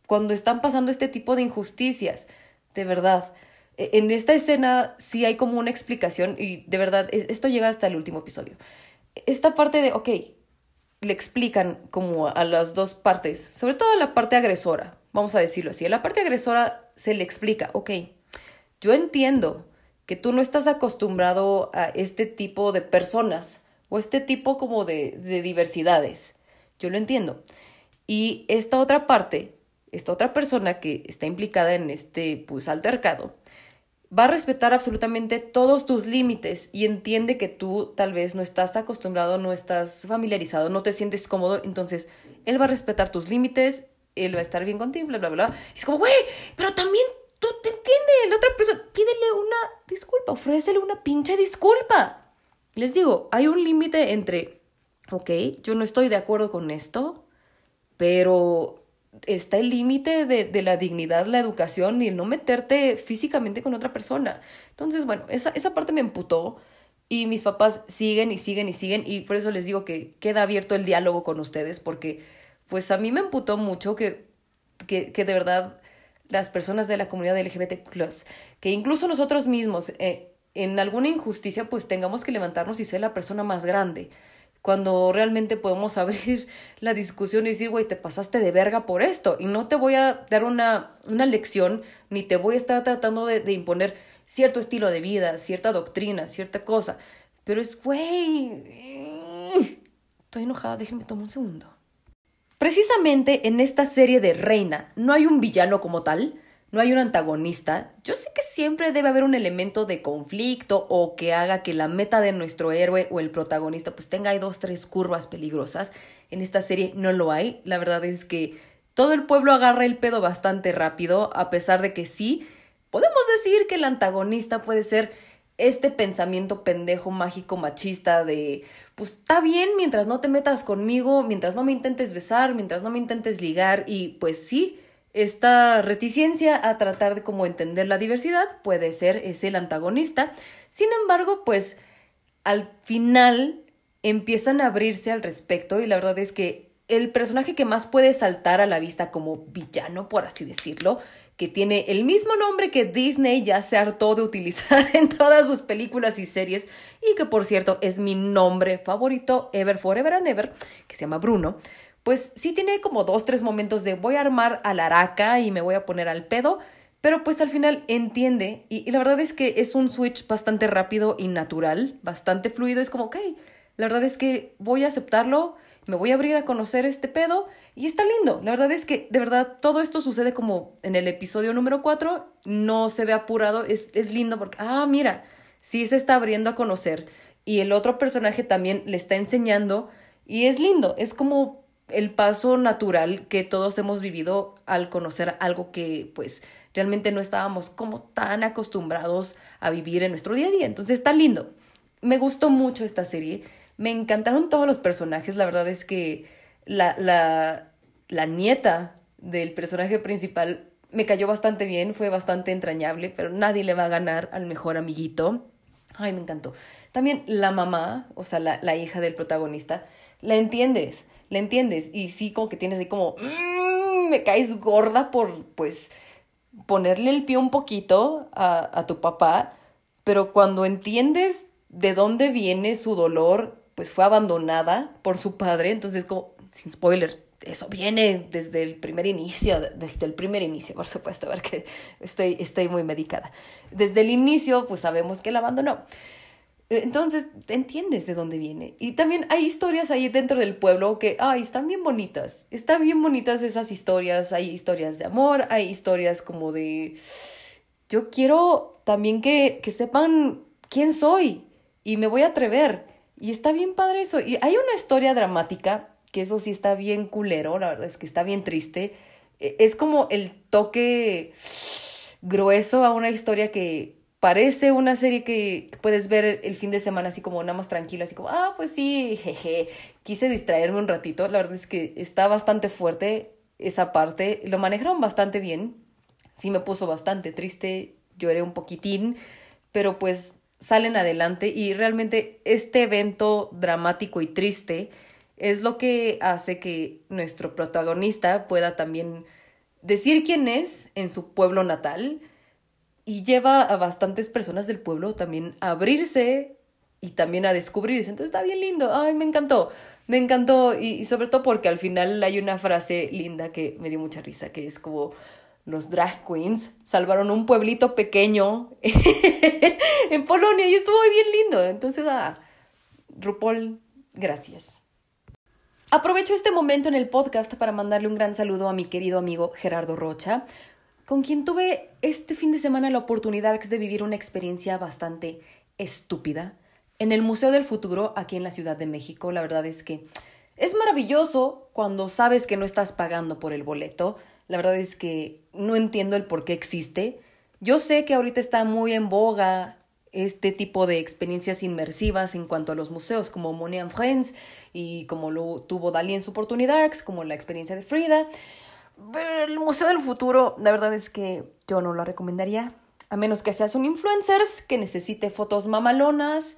cuando están pasando este tipo de injusticias? De verdad. E, en esta escena sí hay como una explicación y de verdad e, esto llega hasta el último episodio esta parte de, ok, le explican como a las dos partes, sobre todo a la parte agresora, vamos a decirlo así, a la parte agresora se le explica, ok, yo entiendo que tú no estás acostumbrado a este tipo de personas o este tipo como de, de diversidades. Yo lo entiendo. Y esta otra parte, esta otra persona que está implicada en este pues altercado, va a respetar absolutamente todos tus límites y entiende que tú tal vez no estás acostumbrado, no estás familiarizado, no te sientes cómodo, entonces él va a respetar tus límites, él va a estar bien contigo, bla, bla, bla. Y es como, güey, pero también tú te entiendes, la otra persona, pídele una disculpa, ofrécele una pinche disculpa. Les digo, hay un límite entre, ok, yo no estoy de acuerdo con esto, pero está el límite de, de, la dignidad, la educación y el no meterte físicamente con otra persona. Entonces, bueno, esa, esa parte me emputó y mis papás siguen y siguen y siguen y por eso les digo que queda abierto el diálogo con ustedes porque pues a mí me emputó mucho que, que, que de verdad las personas de la comunidad LGBT, que incluso nosotros mismos eh, en alguna injusticia pues tengamos que levantarnos y ser la persona más grande cuando realmente podemos *laughs* abrir la discusión y decir, güey, te pasaste de verga por esto y no te voy a dar una, una lección ni te voy a estar tratando de, de imponer cierto estilo de vida, cierta doctrina, cierta cosa. Pero es, güey, estoy enojada, déjenme tomar un segundo. Precisamente en esta serie de Reina no hay un villano como tal, no hay un antagonista, yo sé que siempre debe haber un elemento de conflicto o que haga que la meta de nuestro héroe o el protagonista pues tenga ahí dos, tres curvas peligrosas. En esta serie no lo hay. La verdad es que todo el pueblo agarra el pedo bastante rápido, a pesar de que sí, podemos decir que el antagonista puede ser este pensamiento pendejo, mágico, machista de, pues está bien mientras no te metas conmigo, mientras no me intentes besar, mientras no me intentes ligar y pues sí, esta reticencia a tratar de como entender la diversidad puede ser es el antagonista. Sin embargo, pues al final empiezan a abrirse al respecto y la verdad es que el personaje que más puede saltar a la vista como villano, por así decirlo, que tiene el mismo nombre que Disney ya se hartó de utilizar *laughs* en todas sus películas y series y que por cierto es mi nombre favorito ever forever and ever, que se llama Bruno pues sí tiene como dos, tres momentos de voy a armar a la araca y me voy a poner al pedo, pero pues al final entiende y, la verdad es que es un switch bastante rápido y natural, bastante fluido, es como, ok, la verdad es que voy a aceptarlo, me voy a abrir a conocer este pedo y está lindo, la verdad es que de verdad todo esto sucede como en el episodio número 4, no se ve apurado, es, es lindo porque, ah, mira, sí se está abriendo a conocer y el otro personaje también le está enseñando y es lindo, es como el paso natural que todos hemos vivido al conocer algo que pues realmente no estábamos como tan acostumbrados a vivir en nuestro día a día. Entonces está lindo. Me gustó mucho esta serie. Me encantaron todos los personajes. La verdad es que la, la, la nieta del personaje principal me cayó bastante bien, fue bastante entrañable, pero nadie le va a ganar al mejor amiguito. Ay, me encantó. También la mamá, o sea, la, la hija del protagonista, la entiendes ¿le entiendes? Y sí, como que tienes ahí como, mmm, me caes gorda por, pues, ponerle el pie un poquito a, a tu papá, pero cuando entiendes de dónde viene su dolor, pues fue abandonada por su padre, entonces como, sin spoiler, eso viene desde el primer inicio, desde el primer inicio, por supuesto, *laughs* a ver que estoy, estoy muy medicada. Desde el inicio, pues sabemos que la abandonó. Entonces, entiendes de dónde viene. Y también hay historias ahí dentro del pueblo que, ay, están bien bonitas. Están bien bonitas esas historias. Hay historias de amor, hay historias como de... Yo quiero también que, que sepan quién soy y me voy a atrever. Y está bien padre eso. Y hay una historia dramática, que eso sí está bien culero, la verdad es que está bien triste. E, es como el toque grueso a una historia que parece una serie que puedes ver el fin de semana así como nada más tranquilo, así como, ah, pues sí, jeje, quise distraerme un ratito. La verdad es que está bastante fuerte esa parte, lo manejaron bastante bien, sí me puso bastante triste, lloré un poquitín, pero pues salen adelante y realmente este evento dramático y triste es lo que hace que nuestro protagonista pueda también decir quién es en su pueblo natal, y lleva a bastantes personas del pueblo también a abrirse y también a descubrirse. Entonces está bien lindo. Ay, me encantó. Me encantó. Y, sobre todo porque al final hay una frase linda que me dio mucha risa, que es como los drag queens salvaron un pueblito pequeño *laughs* en Polonia y estuvo bien lindo. Entonces, ah, RuPaul, gracias. Aprovecho este momento en el podcast para mandarle un gran saludo a mi querido amigo Gerardo Rocha, con quien tuve este fin de semana la oportunidad de vivir una experiencia bastante estúpida en el Museo del Futuro aquí en la Ciudad de México. La verdad es que es maravilloso cuando sabes que no estás pagando por el boleto. La verdad es que no entiendo el por qué existe. Yo sé que ahorita está muy en boga este tipo de experiencias inmersivas en cuanto a los museos, como Money and Friends y como lo tuvo Dali en su oportunidad, como la experiencia de Frida. El Museo del Futuro, la verdad es que yo no lo recomendaría, a menos que seas un influencer que necesite fotos mamalonas.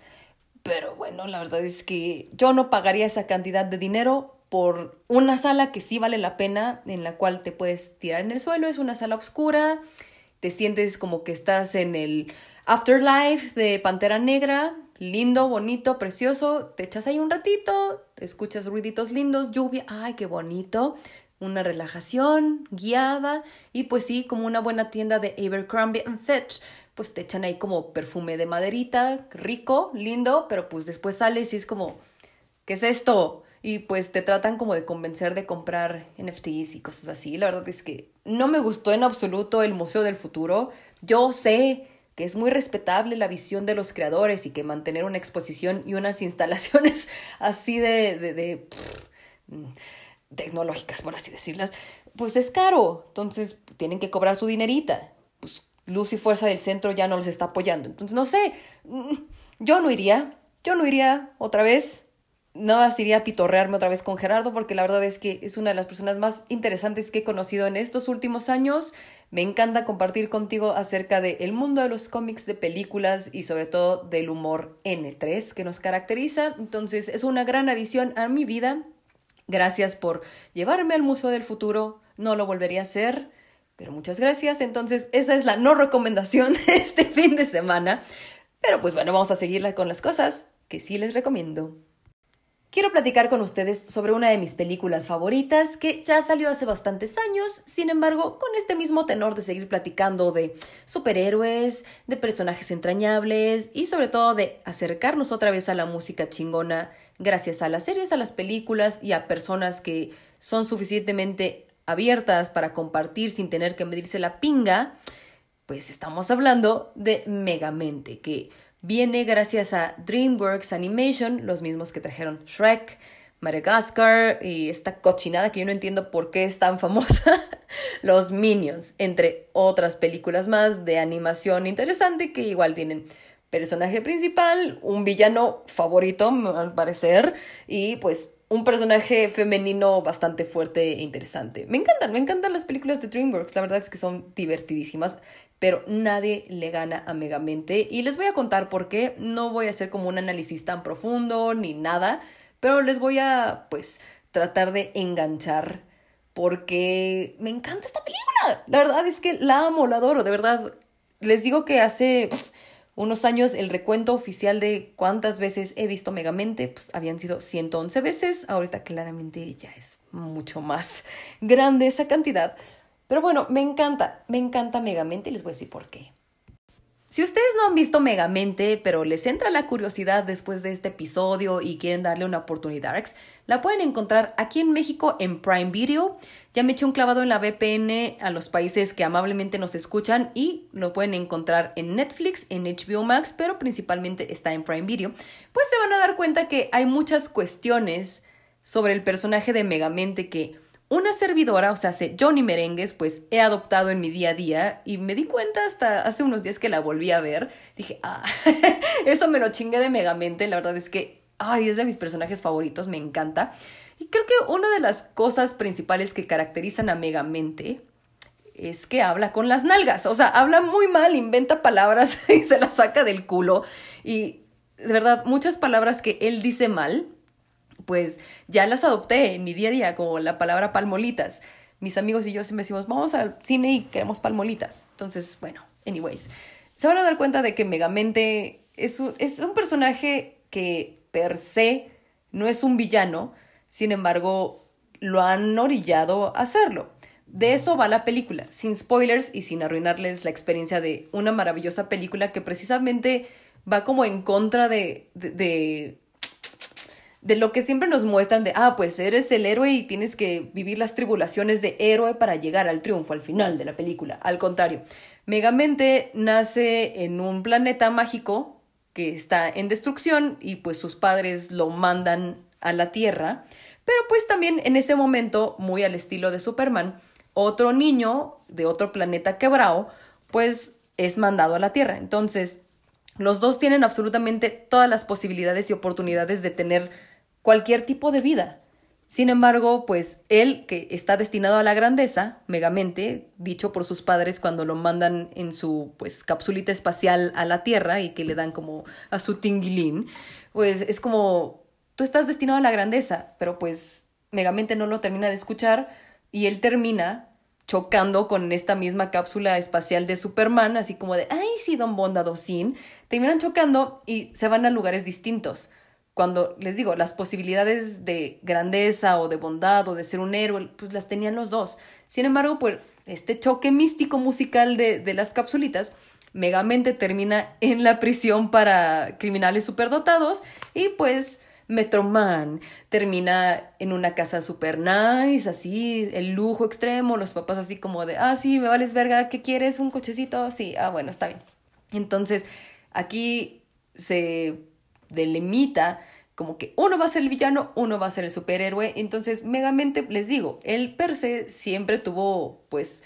Pero bueno, la verdad es que yo no pagaría esa cantidad de dinero por una sala que sí vale la pena, en la cual te puedes tirar en el suelo, es una sala oscura, te sientes como que estás en el afterlife de Pantera Negra, lindo, bonito, precioso, te echas ahí un ratito, escuchas ruiditos lindos, lluvia, ay, qué bonito, una relajación guiada y pues sí, como una buena tienda de Abercrombie and Fitch, pues te echan ahí como perfume de maderita, rico, lindo, pero pues después sales y es como, ¿qué es esto? Y pues te tratan como de convencer de comprar NFTs y cosas así. La verdad es que no me gustó en absoluto el Museo del Futuro. Yo sé que es muy respetable la visión de los creadores y que mantener una exposición y unas *laughs* instalaciones así de, de, de tecnológicas, por así decirlas, pues es caro. Entonces tienen que cobrar su dinerita. Pues Luz y Fuerza del Centro ya no les está apoyando. Entonces, no sé, yo no iría, yo no iría otra vez. No más iría a pitorrearme otra vez con Gerardo porque la verdad es que es una de las personas más interesantes que he conocido en estos últimos años. Me encanta compartir contigo acerca del mundo de los cómics, de películas y sobre todo del humor N3 que nos caracteriza. Entonces es una gran adición a mi vida Gracias por llevarme al Museo del Futuro. No lo volvería a hacer, pero muchas gracias. Entonces, esa es la no recomendación *laughs* de este fin de semana. Pero pues bueno, vamos a seguirla con las cosas que sí les recomiendo. Quiero platicar con ustedes sobre una de mis películas favoritas que ya salió hace bastantes años, sin embargo, con este mismo tenor de seguir platicando de superhéroes, de personajes entrañables y sobre todo de acercarnos otra vez a la música chingona gracias a las series, a las películas y a personas que son suficientemente abiertas para compartir sin tener que medirse la pinga, pues estamos hablando de Megamente, que viene gracias a DreamWorks Animation, los mismos que trajeron Shrek, Madagascar y esta cochinada que yo no entiendo por qué es tan famosa, *laughs* los Minions, entre otras películas más de animación interesante que igual tienen personaje principal, un villano favorito al parecer y pues un personaje femenino bastante fuerte e interesante. Me encantan, me encantan las películas de DreamWorks, la verdad es que son divertidísimas pero nadie le gana a Megamente y les voy a contar por qué. No voy a hacer como un análisis tan profundo ni nada, pero les voy a pues tratar de enganchar porque me encanta esta película. La verdad es que la amo, la adoro, de verdad. Les digo que hace unos años el recuento oficial de cuántas veces he visto Megamente, pues habían sido 111 veces. Ahorita claramente ya es mucho más *laughs* grande esa cantidad. Pero bueno, me encanta, me encanta Megamente y les voy a decir por qué. Si ustedes no han visto Megamente, pero les entra la curiosidad después de este episodio y quieren darle una oportunidad, la pueden encontrar aquí en México en Prime Video. Ya me eché un clavado en la VPN a los países que amablemente nos escuchan y lo pueden encontrar en Netflix, en HBO Max, pero principalmente está en Prime Video. Pues se van a dar cuenta que hay muchas cuestiones sobre el personaje de Megamente que una servidora, o sea, Johnny Merengues, pues he adoptado en mi día a día y me di cuenta hasta hace unos días que la volví a ver. Dije, ah, *laughs* eso me lo chingué de megamente. La verdad es que, ay, es de mis personajes favoritos, me encanta. Y creo que una de las cosas principales que caracterizan a Megamente es que habla con las nalgas. O sea, habla muy mal, inventa palabras *laughs* y se las saca del culo. Y de verdad, muchas palabras que él dice mal pues ya las adopté en mi día a día, como la palabra palmolitas. Mis amigos y yo siempre decimos, vamos al cine y queremos palmolitas. Entonces, bueno, anyways, se van a dar cuenta de que Megamente es un, es un personaje que per se no es un villano, sin embargo, lo han orillado a hacerlo. De eso va la película, sin spoilers y sin arruinarles la experiencia de una maravillosa película que precisamente va como en contra de, lo que siempre nos muestran de, ah, pues eres el héroe y tienes que vivir las tribulaciones de héroe para llegar al triunfo al final de la película. Al contrario, Megamente nace en un planeta mágico que está en destrucción y pues sus padres lo mandan a la Tierra, pero pues también en ese momento, muy al estilo de Superman, otro niño de otro planeta quebrado, pues es mandado a la Tierra. Entonces, los dos tienen absolutamente todas las posibilidades y oportunidades de tener cualquier tipo de vida. Sin embargo, pues él, que está destinado a la grandeza, megamente, dicho por sus padres cuando lo mandan en su pues capsulita espacial a la Tierra y que le dan como a su tinguilín, pues es como tú estás destinado a la grandeza, pero pues megamente no lo termina de escuchar y él termina chocando con esta misma cápsula espacial de Superman, así como de, ay, sí, don Bondadosín, terminan chocando y se van a lugares distintos. Cuando les digo, las posibilidades de grandeza o de bondad o de ser un héroe, pues las tenían los dos. Sin embargo, pues este choque místico musical de, de las capsulitas, Megamente termina en la prisión para criminales superdotados y pues Metroman termina en una casa super nice, así, el lujo extremo, los papás así como de, ah, sí, me vales verga, ¿qué quieres? ¿Un cochecito? Sí, ah, bueno, está bien. Entonces, aquí se delimita como que uno va a ser el villano, uno va a ser el superhéroe. Entonces, megamente, les digo, el per se siempre tuvo, pues,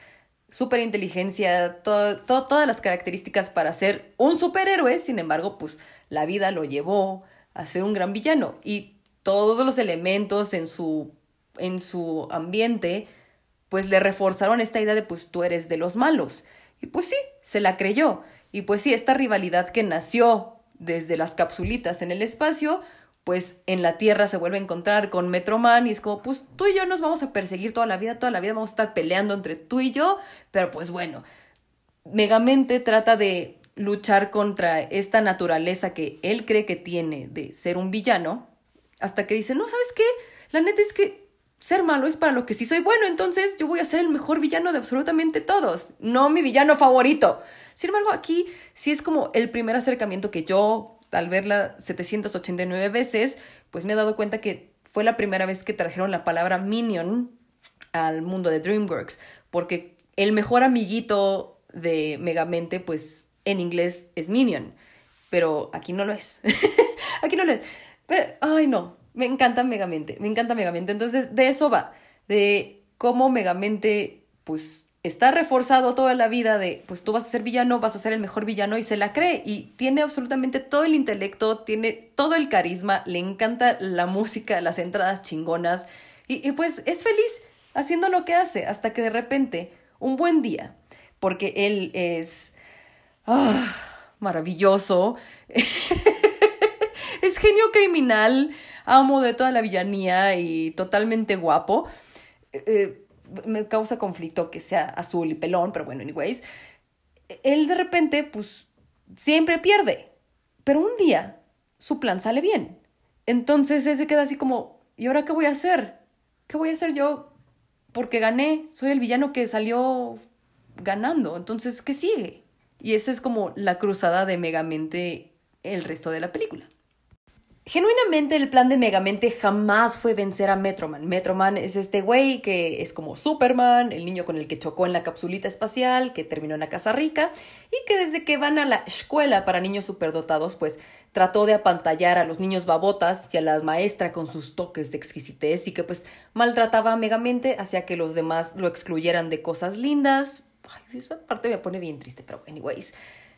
super inteligencia, todas las características para ser un superhéroe. Sin embargo, pues, la vida lo llevó a ser un gran villano. Y todos los elementos en su, en su ambiente, pues le reforzaron esta idea de, pues, tú eres de los malos. Y pues sí, se la creyó. Y pues sí, esta rivalidad que nació desde las capsulitas en el espacio, pues en la Tierra se vuelve a encontrar con Metroman y es como, pues tú y yo nos vamos a perseguir toda la vida, toda la vida vamos a estar peleando entre tú y yo, pero pues bueno, Megamente trata de luchar contra esta naturaleza que él cree que tiene de ser un villano, hasta que dice, no, ¿sabes qué? La neta es que ser malo es para lo que sí soy bueno, entonces yo voy a ser el mejor villano de absolutamente todos, no mi villano favorito. Sin embargo, aquí sí es como el primer acercamiento que yo, al verla 789 veces, pues me he dado cuenta que fue la primera vez que trajeron la palabra Minion al mundo de DreamWorks, porque el mejor amiguito de Megamente, pues en inglés es Minion, pero aquí no lo es. *laughs* aquí no lo es. Pero, ay, no, me encanta Megamente, me encanta Megamente. Entonces, de eso va, de cómo Megamente, pues, está reforzado toda la vida de, pues tú vas a ser villano, vas a ser el mejor villano y se la cree y tiene absolutamente todo el intelecto, tiene todo el carisma, le encanta la música, las entradas chingonas y, pues es feliz haciendo lo que hace hasta que de repente, un buen día, porque él es ah, maravilloso, *laughs* es genio criminal, amo de toda la villanía y totalmente guapo. Eh, eh me causa conflicto que sea azul y pelón, pero bueno, anyways. Él de repente, pues, siempre pierde. Pero un día, su plan sale bien. Entonces él se queda así como, ¿y ahora qué voy a hacer? ¿Qué voy a hacer yo? Porque gané, soy el villano que salió ganando. Entonces, ¿qué sigue? Y esa es como la cruzada de Megamente el resto de la película. Genuinamente el plan de Megamente jamás fue vencer a Metroman. Metroman es este güey que es como Superman, el niño con el que chocó en la capsulita espacial, que terminó en la casa rica y que desde que van a la escuela para niños superdotados, pues trató de apantallar a los niños babotas y a la maestra con sus toques de exquisitez y que pues maltrataba a Megamente, hacía que los demás lo excluyeran de cosas lindas. Ay, esa parte me pone bien triste, pero anyways,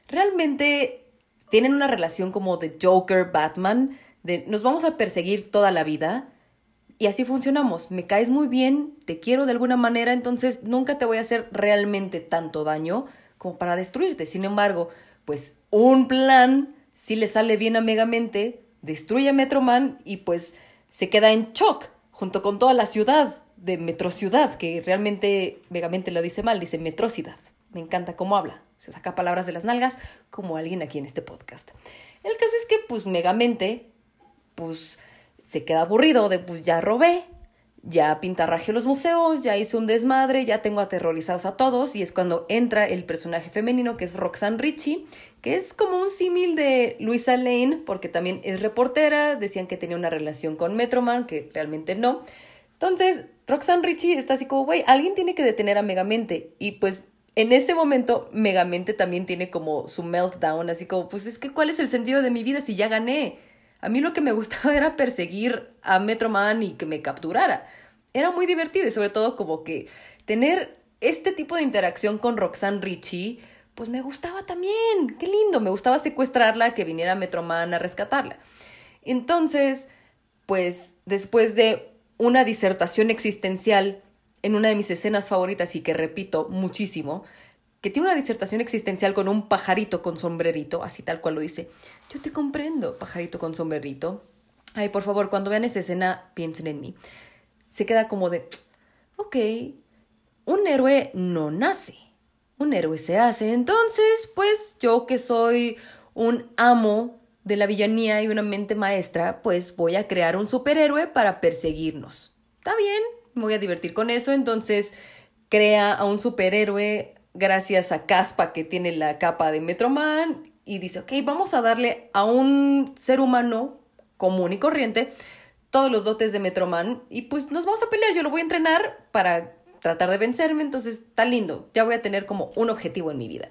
realmente tienen una relación como de Joker-Batman de nos vamos a perseguir toda la vida y así funcionamos. Me caes muy bien, te quiero de alguna manera, entonces nunca te voy a hacer realmente tanto daño como para destruirte. Sin embargo, pues un plan si le sale bien a Megamente, destruye a Metroman y pues se queda en shock junto con toda la ciudad de Metrociudad, que realmente Megamente lo dice mal, dice Metrocidad. Me encanta cómo habla. Se saca palabras de las nalgas como alguien aquí en este podcast. El caso es que pues Megamente pues se queda aburrido de pues ya robé, ya pintarraje los museos, ya hice un desmadre, ya tengo aterrorizados a todos y es cuando entra el personaje femenino que es Roxanne Ritchie, que es como un símil de Luisa Lane, porque también es reportera, decían que tenía una relación con Metroman, que realmente no. Entonces, Roxanne Ritchie está así como, güey, alguien tiene que detener a Megamente y pues en ese momento Megamente también tiene como su meltdown, así como, pues es que ¿cuál es el sentido de mi vida si ya gané? A mí lo que me gustaba *laughs* era perseguir a Metroman y que me capturara. Era muy divertido y sobre todo como que tener este tipo de interacción con Roxanne Ritchie, pues me gustaba también. Qué lindo, me gustaba secuestrarla, que viniera Metroman a rescatarla. Entonces, pues después de una disertación existencial en una de mis escenas favoritas y que repito muchísimo, que tiene una disertación existencial con un pajarito con sombrerito, así tal cual lo dice. Yo te comprendo, pajarito con sombrerito. Ay, por favor, cuando vean esa escena, piensen en mí. Se queda como de, ok, un héroe no nace, un héroe se hace. Entonces, pues yo que soy un amo de la villanía y una mente maestra, pues voy a crear un superhéroe para perseguirnos. Está bien, me voy a divertir con eso. Entonces, crea a un superhéroe gracias a Caspa que tiene la capa de Metroman y dice, ok, vamos a darle a un ser humano común y corriente todos los dotes de Metroman y pues nos vamos a pelear, yo lo voy a entrenar para tratar de vencerme, entonces está lindo, ya voy a tener como un objetivo en mi vida.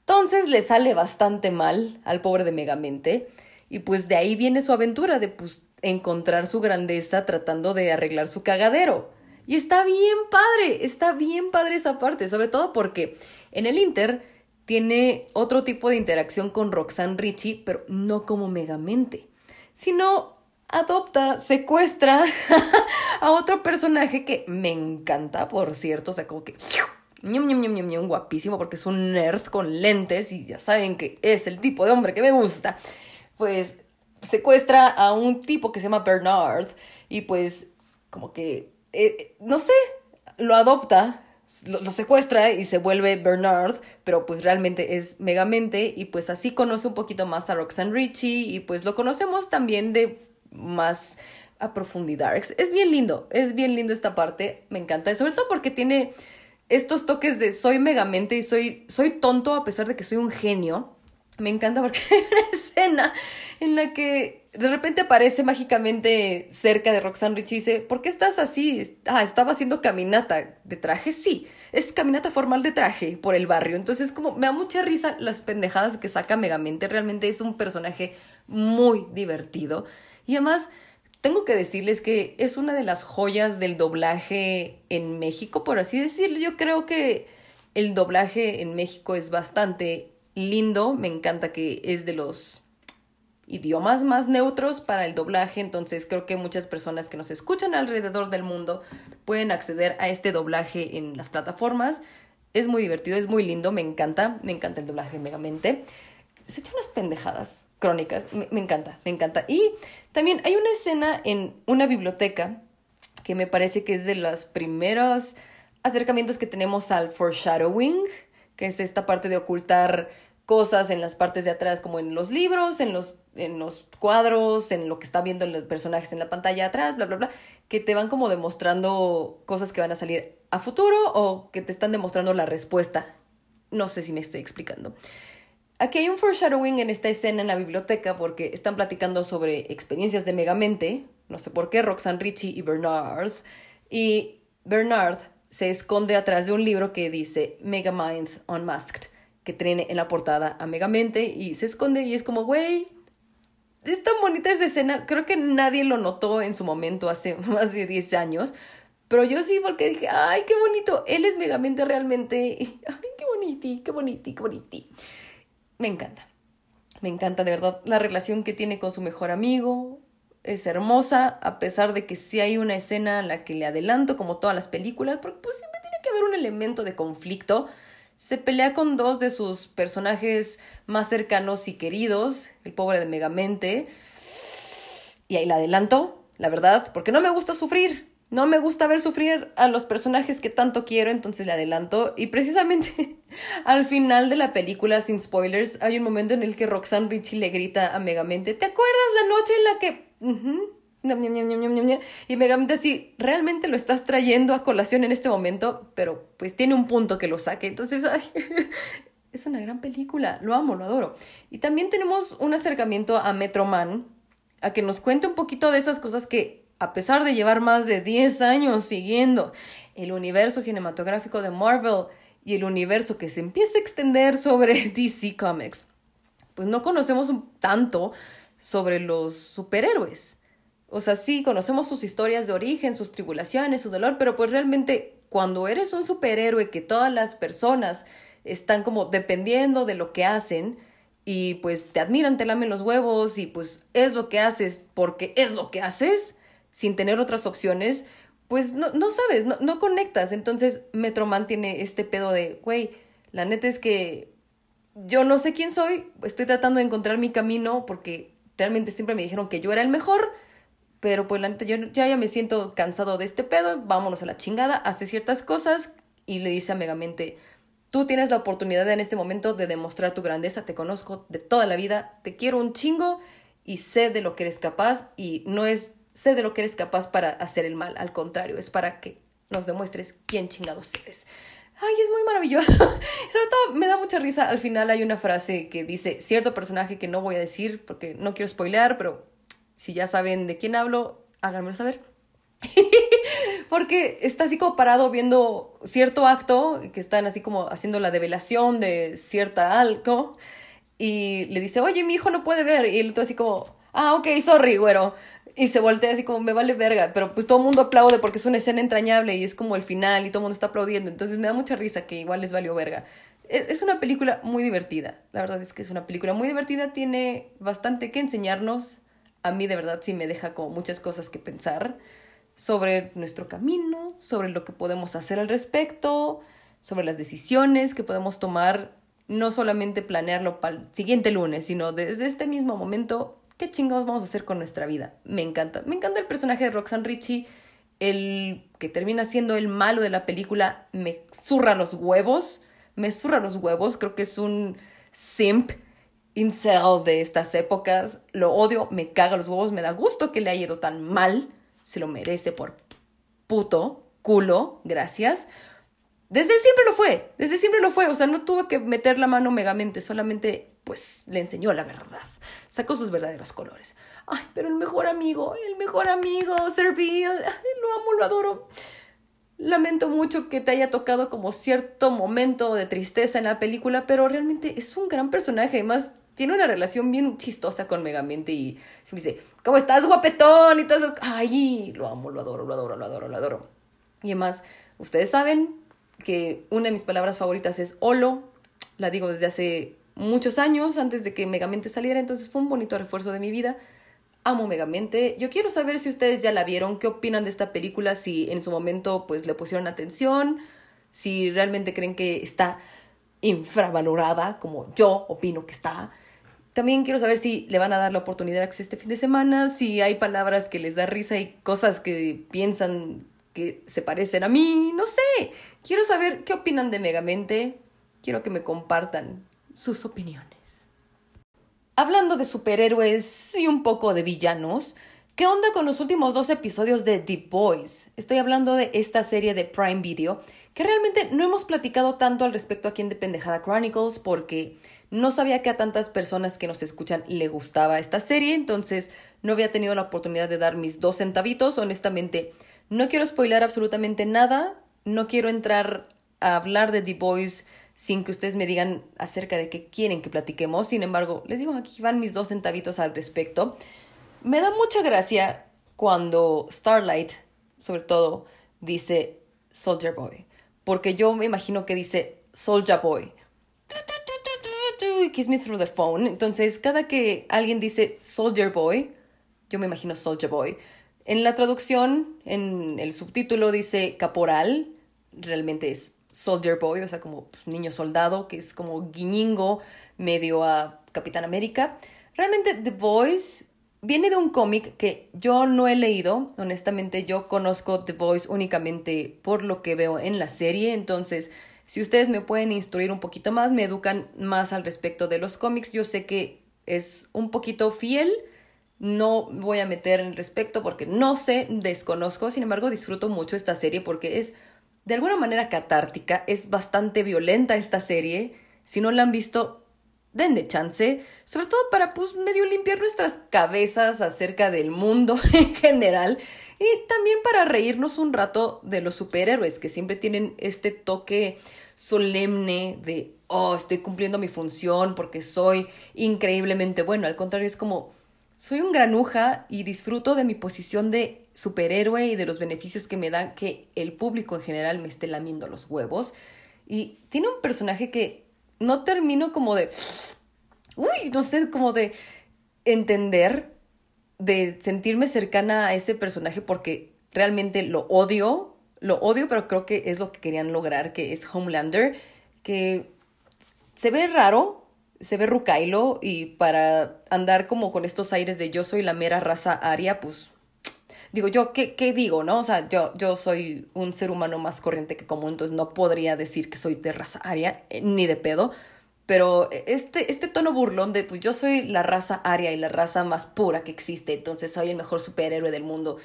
Entonces le sale bastante mal al pobre de Megamente y pues de ahí viene su aventura de pues encontrar su grandeza tratando de arreglar su cagadero. Y está bien padre, está bien padre esa parte, sobre todo porque en el Inter tiene otro tipo de interacción con Roxanne Ritchie, pero no como Megamente, sino adopta, secuestra *laughs* a otro personaje que me encanta, por cierto, o sea, como que ñam, ñam, ñam, ñam, guapísimo porque es un nerd con lentes y ya saben que es el tipo de hombre que me gusta. Pues secuestra a un tipo que se llama Bernard y pues como que eh, no sé, lo adopta, lo, secuestra y se vuelve Bernard, pero pues realmente es Megamente y pues así conoce un poquito más a Roxanne Ritchie y pues lo conocemos también de más a profundidad. Es, bien lindo, es bien lindo esta parte, me encanta, sobre todo porque tiene estos toques de soy Megamente y soy, soy tonto a pesar de que soy un genio. Me encanta porque *laughs* hay una escena en la que de repente aparece mágicamente cerca de Roxanne Rich y dice, ¿por qué estás así? Ah, estaba haciendo caminata de traje. Sí, es caminata formal de traje por el barrio. Entonces, como me da mucha risa las pendejadas que saca Megamente. Realmente es un personaje muy divertido. Y además, tengo que decirles que es una de las joyas del doblaje en México, por así decirlo. Yo creo que el doblaje en México es bastante lindo. Me encanta que es de los idiomas más neutros para el doblaje, entonces creo que muchas personas que nos escuchan alrededor del mundo pueden acceder a este doblaje en las plataformas. Es muy divertido, es muy lindo, me encanta, me encanta el doblaje Megamente. Se echa unas pendejadas crónicas, me, me encanta, me encanta. Y también hay una escena en una biblioteca que me parece que es de los primeros acercamientos que tenemos al foreshadowing, que es esta parte de ocultar cosas en las partes de atrás, como en los libros, en los, en los cuadros, en lo que está viendo los personajes en la pantalla atrás, bla, bla, bla, que te van como demostrando cosas que van a salir a futuro o que te están demostrando la respuesta. No sé si me estoy explicando. Aquí hay un foreshadowing en esta escena en la biblioteca porque están platicando sobre experiencias de Megamente, no sé por qué, Roxanne Ritchie y Bernard, y Bernard se esconde atrás de un libro que dice Megamind Unmasked que tiene en la portada a Megamente y se esconde y es como, güey, es tan bonita esa escena. Creo que nadie lo notó en su momento hace *laughs* más de 10 años. Pero yo sí, porque dije, ay, qué bonito. Él es Megamente realmente. Ay, qué boniti, qué boniti, qué boniti. Me encanta. Me encanta de verdad la relación que tiene con su mejor amigo. Es hermosa, a pesar de que sí hay una escena a la que le adelanto, como todas las películas, porque pues siempre tiene que haber un elemento de conflicto se pelea con dos de sus personajes más cercanos y queridos, el pobre de Megamente. Y ahí la adelanto, la verdad, porque no me gusta sufrir. No me gusta ver sufrir a los personajes que tanto quiero, entonces le adelanto. Y precisamente *laughs* al final de la película, sin spoilers, hay un momento en el que Roxanne Ritchie le grita a Megamente, ¿te acuerdas la noche en la que... Y Megamente así, realmente lo estás trayendo a colación en este momento, pero pues tiene un punto que lo saque. Entonces, *laughs* es una gran película, lo amo, lo adoro. Y también tenemos un acercamiento a Metro Man, a que nos cuente un poquito de esas cosas que, a pesar de llevar más de 10 años siguiendo el universo cinematográfico de Marvel y el universo que se empieza a extender sobre *laughs* DC Comics, pues no conocemos tanto sobre los superhéroes. O sea, sí, conocemos sus historias de origen, sus tribulaciones, su dolor, pero pues realmente cuando eres un superhéroe que todas las personas están como dependiendo de lo que hacen y pues te admiran, te lamen los huevos y pues es lo que haces porque es lo que haces sin tener otras opciones, pues no, no sabes, no, no conectas. Entonces Metroman tiene este pedo de, güey, la neta es que yo no sé quién soy, estoy tratando de encontrar mi camino porque realmente siempre me dijeron que yo era el mejor, pero pues la neta yo ya, ya me siento cansado de este pedo, vámonos a la chingada, hace ciertas cosas y le dice a Megamente, tú tienes la oportunidad en este momento de demostrar tu grandeza, te conozco de toda la vida, te quiero un chingo y sé de lo que eres capaz y no es sé de lo que eres capaz para hacer el mal, al contrario, es para que nos demuestres quién chingados eres. Ay, es muy maravilloso. *laughs* Sobre todo me da mucha risa. Al final hay una frase que dice cierto personaje que no voy a decir porque no quiero spoilear, pero si ya saben de quién hablo, háganmelo saber. *laughs* porque está así como parado viendo cierto acto, que están así como haciendo la develación de cierta algo, y le dice, oye, mi hijo no puede ver, y el otro así como, ah, ok, sorry, güero. Y se voltea así como, me vale verga, pero pues todo el mundo aplaude porque es una escena entrañable y es como el final y todo el mundo está aplaudiendo. Entonces me da mucha risa que igual les valió verga. Es, una película muy divertida, la verdad es que es una película muy divertida, tiene bastante que enseñarnos. A mí de verdad sí me deja como muchas cosas que pensar sobre nuestro camino, sobre lo que podemos hacer al respecto, sobre las decisiones que podemos tomar, no solamente planearlo para el siguiente lunes, sino desde este mismo momento ¿qué chingados vamos a hacer con nuestra vida? Me encanta. Me encanta el personaje de Roxanne Ritchie, el que termina siendo el malo de la película, me zurra los huevos, me zurra los huevos, creo que es un simp incel de estas épocas, lo odio, me caga los huevos, me da gusto que le haya ido tan mal, se lo merece por puto, culo, gracias. Desde siempre lo fue, desde siempre lo fue, o sea, no tuvo que meter la mano megamente, solamente pues le enseñó la verdad, sacó sus verdaderos colores. Ay, pero el mejor amigo, el mejor amigo, Sir Bill, lo amo, lo adoro. Lamento mucho que te haya tocado como cierto momento de tristeza en la película, pero realmente es un gran personaje, además tiene una relación bien chistosa con Megamente y se me dice, ¿cómo estás, guapetón? Y todas esas... Ay, lo amo, lo adoro, lo adoro, lo adoro, lo adoro. Y además, ustedes saben que una de mis palabras favoritas es holo, la digo desde hace muchos años antes de que Megamente saliera, entonces fue un bonito refuerzo de mi vida. Amo Megamente. Yo quiero saber si ustedes ya la vieron, qué opinan de esta película, si en su momento pues le pusieron atención, si realmente creen que está infravalorada, como yo opino que está. También quiero saber si le van a dar la oportunidad a que este fin de semana, si hay palabras que les da risa y cosas que piensan que se parecen a mí, no sé. Quiero saber qué opinan de Megamente. Quiero que me compartan sus opiniones. Hablando de superhéroes y un poco de villanos, ¿qué onda con los últimos dos episodios de The Boys? Estoy hablando de esta serie de Prime Video, que realmente no hemos platicado tanto al respecto aquí en The Pendejada Chronicles porque no sabía que a tantas personas que nos escuchan le gustaba esta serie, entonces no había tenido la oportunidad de dar mis dos centavitos. Honestamente, no quiero spoiler absolutamente nada, no quiero entrar a hablar de The Boys sin que ustedes me digan acerca de qué quieren que platiquemos. Sin embargo, les digo, aquí van mis dos centavitos al respecto. Me da mucha gracia cuando Starlight, sobre todo, dice Soldier Boy. Porque yo me imagino que dice Soldier Boy. Kiss me through the phone. Entonces, cada que alguien dice Soldier Boy, yo me imagino Soldier Boy. En la traducción, en el subtítulo dice caporal, realmente es Soldier Boy, o sea, como pues, niño soldado, que es como guiñingo medio a Capitán América. Realmente The Voice viene de un cómic que yo no he leído. Honestamente, yo conozco The Voice únicamente por lo que veo en la serie. Entonces, si ustedes me pueden instruir un poquito más, me educan más al respecto de los cómics, yo sé que es un poquito fiel No voy a meter en respecto porque no sé, desconozco, sin embargo disfruto mucho esta serie porque es de alguna manera catártica, es bastante violenta esta serie. Si no la han visto, denle chance, sobre todo para pues medio limpiar nuestras cabezas acerca del mundo *laughs* en general y también para reírnos un rato de los superhéroes que siempre tienen este toque solemne de oh, estoy cumpliendo mi función porque soy increíblemente bueno, al contrario es como soy un granuja y disfruto de mi posición de superhéroe y de los beneficios que me da que el público en general me esté lamiendo los huevos. Y tiene un personaje que no termino como de, uy, no sé, como de entender, de sentirme cercana a ese personaje porque realmente lo odio, lo odio, pero creo que es lo que querían lograr, que es Homelander, que se ve raro, se ve rucailo y para andar como con estos aires de yo soy la mera raza aria, pues digo yo, ¿qué, ¿qué, digo, no? O sea, yo, yo soy un ser humano más corriente que común, entonces no podría decir que soy de raza aria, eh, ni de pedo. Pero este, este tono burlón de, pues yo soy la raza aria y la raza más pura que existe, entonces soy el mejor superhéroe del mundo,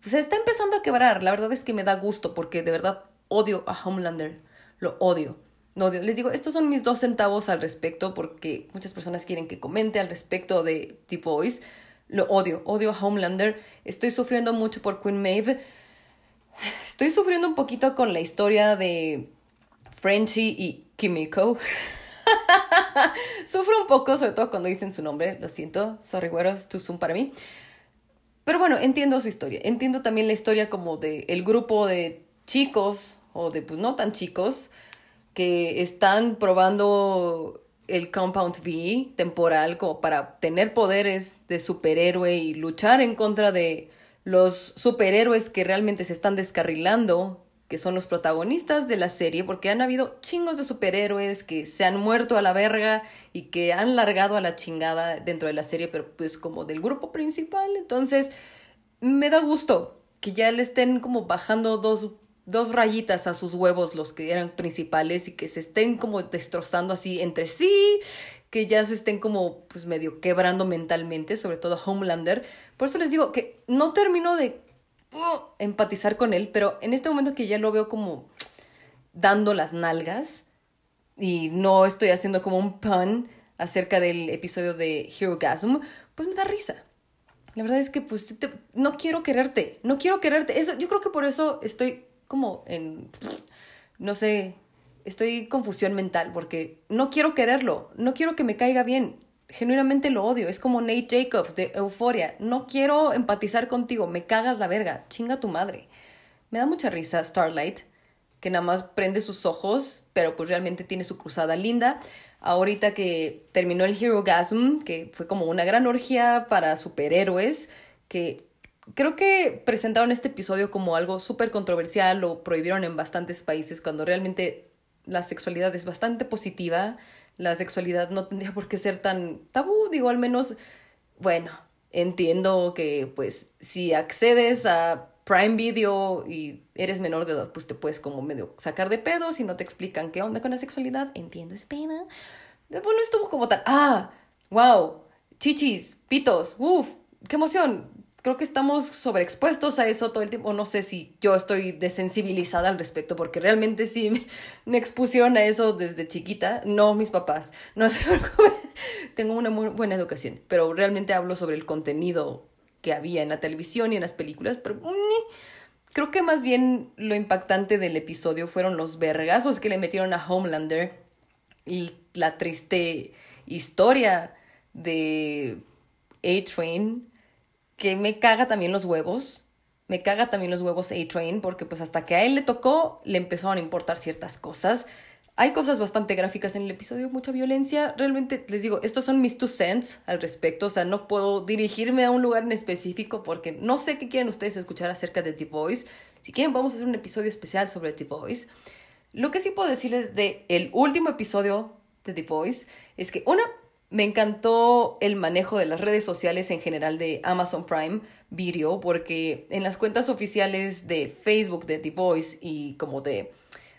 pues se está empezando a quebrar. La verdad es que me da gusto porque de verdad odio a Homelander, lo odio. No, les digo, estos son mis dos centavos al respecto porque muchas personas quieren que comente al respecto de Voice. Lo odio, odio a Homelander. Estoy sufriendo mucho por Queen Maeve. Estoy sufriendo un poquito con la historia de Frenchie y Kimiko. *laughs* Sufro un poco, sobre todo cuando dicen su nombre. Lo siento, sorry, güeros, too soon para mí. Pero bueno, entiendo su historia. Entiendo también la historia como de el grupo de chicos, o de pues no tan chicos, que están probando el Compound V temporal como para tener poderes de superhéroe y luchar en contra de los superhéroes que realmente se están descarrilando, que son los protagonistas de la serie, porque han habido chingos de superhéroes que se han muerto a la verga y que han largado a la chingada dentro de la serie, pero pues como del grupo principal. Entonces, me da gusto que ya le estén como bajando dos dos rayitas a sus huevos los que eran principales y que se estén como destrozando así entre sí, que ya se estén como pues medio quebrando mentalmente, sobre todo Homelander. Por eso les digo que no termino de uh, empatizar con él, pero en este momento que ya lo veo como dando las nalgas y no estoy haciendo como un pun acerca del episodio de Hero Gasm, pues me da risa. La verdad es que pues no quiero quererte, no quiero quererte. Eso, yo creo que por eso estoy como en, no sé, estoy confusión mental porque no quiero quererlo, no quiero que me caiga bien, genuinamente lo odio, es como Nate Jacobs de Euforia, no quiero empatizar contigo, me cagas la verga, chinga tu madre. Me da mucha risa Starlight, que nada más prende sus ojos, pero pues realmente tiene su cruzada linda. Ahorita que terminó el Hero Gasm, que fue como una gran orgía para superhéroes, que Creo que presentaron este episodio como algo súper controversial, lo prohibieron en bastantes países cuando realmente la sexualidad es bastante positiva, la sexualidad no tendría por qué ser tan tabú, digo, al menos, bueno, entiendo que pues si accedes a Prime Video y eres menor de edad, pues te puedes como medio sacar de pedo si no te explican qué onda con la sexualidad, entiendo ese pena. Bueno, estuvo como tal, ah, wow, chichis, pitos, uff, qué emoción, creo que estamos sobreexpuestos a eso todo el tiempo. No sé si yo estoy desensibilizada al respecto, porque realmente sí me, expusieron a eso desde chiquita. No mis papás. No sé, *laughs* tengo una muy buena educación, pero realmente hablo sobre el contenido que había en la televisión y en las películas, pero mm, creo que más bien lo impactante del episodio fueron los vergazos que le metieron a Homelander y la triste historia de A-Train que me caga también los huevos. Me caga también los huevos A-Train porque pues hasta que a él le tocó le empezaron a importar ciertas cosas. Hay cosas bastante gráficas en el episodio, mucha violencia. Realmente les digo, estos son mis two cents al respecto. O sea, no puedo dirigirme a un lugar en específico porque no sé qué quieren ustedes escuchar acerca de The Voice. Si quieren, vamos a hacer un episodio especial sobre The Voice. Lo que sí puedo decirles de el último episodio de The Voice es que una me encantó el manejo de las redes sociales en general de Amazon Prime Video, porque en las cuentas oficiales de Facebook de The Voice y como de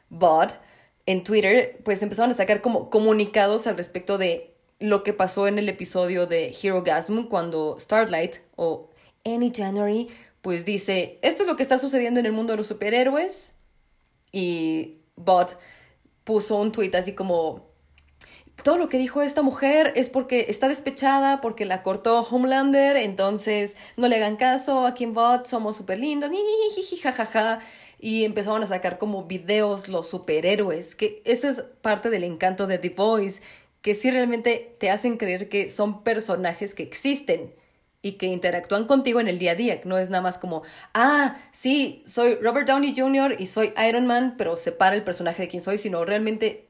Bot en Twitter, pues empezaron a sacar como comunicados al respecto de lo que pasó en el episodio de Hero Gasm cuando Starlight o Any January pues dice, esto es lo que está sucediendo en el mundo de los superhéroes y Bot puso un tweet así como todo lo que dijo esta mujer es porque está despechada, porque la cortó Homelander, entonces no le hagan caso, aquí en Bot somos súper lindos, jajaja. Y empezaron a sacar como videos los superhéroes, que eso es parte del encanto de The Voice, que sí realmente te hacen creer que son personajes que existen y que interactúan contigo en el día a día. No es nada más como, ah, sí, soy Robert Downey Jr. y soy Iron Man, pero separa el personaje de quién soy, sino realmente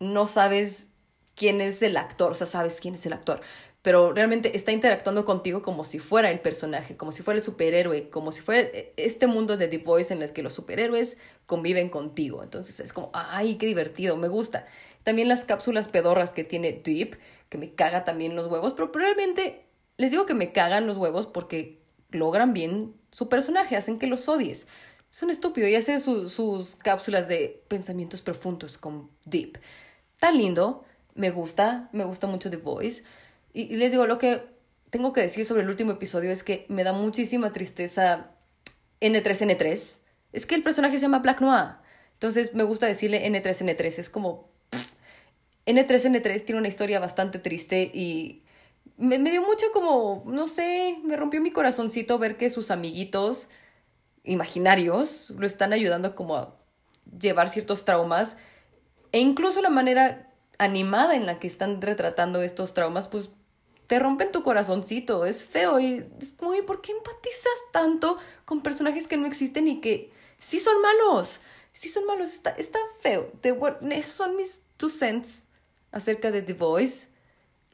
no sabes quién es el actor, o sea, sabes quién es el actor, pero realmente está interactuando contigo como si fuera el personaje, como si fuera el superhéroe, como si fuera este mundo de The Voice en el que los superhéroes conviven contigo. Entonces es como, ay, qué divertido, me gusta. También las cápsulas pedorras que tiene Deep, que me caga también los huevos, pero realmente les digo que me cagan los huevos porque logran bien su personaje, hacen que los odies. Es un estúpido y hace sus cápsulas de pensamientos profundos con Deep. Tan lindo, me gusta, me gusta mucho The Voice. Y, les digo, lo que tengo que decir sobre el último episodio es que me da muchísima tristeza N3N3. Es que el personaje se llama Black Noir. Entonces me gusta decirle N3N3. Es como... N3N3 tiene una historia bastante triste y me, me dio mucho como, no sé, me rompió mi corazoncito ver que sus amiguitos imaginarios lo están ayudando como a llevar ciertos traumas e incluso la manera animada en la que están retratando estos traumas, pues te rompen tu corazoncito, es feo y es muy, ¿por qué empatizas tanto con personajes que no existen y que sí son malos? Sí son malos, está, está feo. esos son mis two cents acerca de The Voice.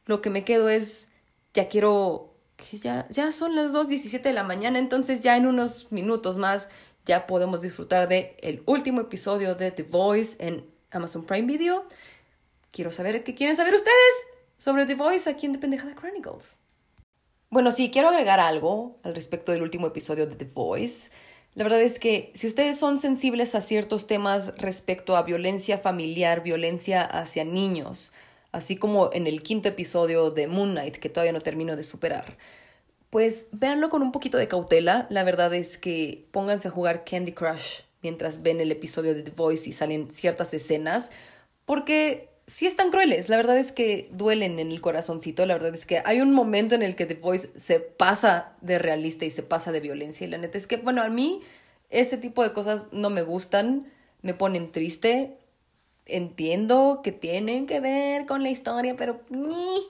Lo que me quedo es, ya quiero, que ya, ya son las 2.17 de la mañana, entonces ya en unos minutos más ya podemos disfrutar de el último episodio de The Voice en Amazon Prime Video. Quiero saber qué quieren saber ustedes sobre The Voice aquí en The Pendejada Chronicles. Bueno, sí, quiero agregar algo al respecto del último episodio de The Voice. La verdad es que si ustedes son sensibles a ciertos temas respecto a violencia familiar, violencia hacia niños, así como en el quinto episodio de Moon Knight, que todavía no termino de superar, pues véanlo con un poquito de cautela. La verdad es que pónganse a jugar Candy Crush mientras ven el episodio de The Voice y salen ciertas escenas, porque sí están crueles, la verdad es que duelen en el corazoncito, la verdad es que hay un momento en el que The Voice se pasa de realista y se pasa de violencia y la neta es que, bueno, a mí ese tipo de cosas no me gustan, me ponen triste, entiendo que tienen que ver con la historia, pero ni,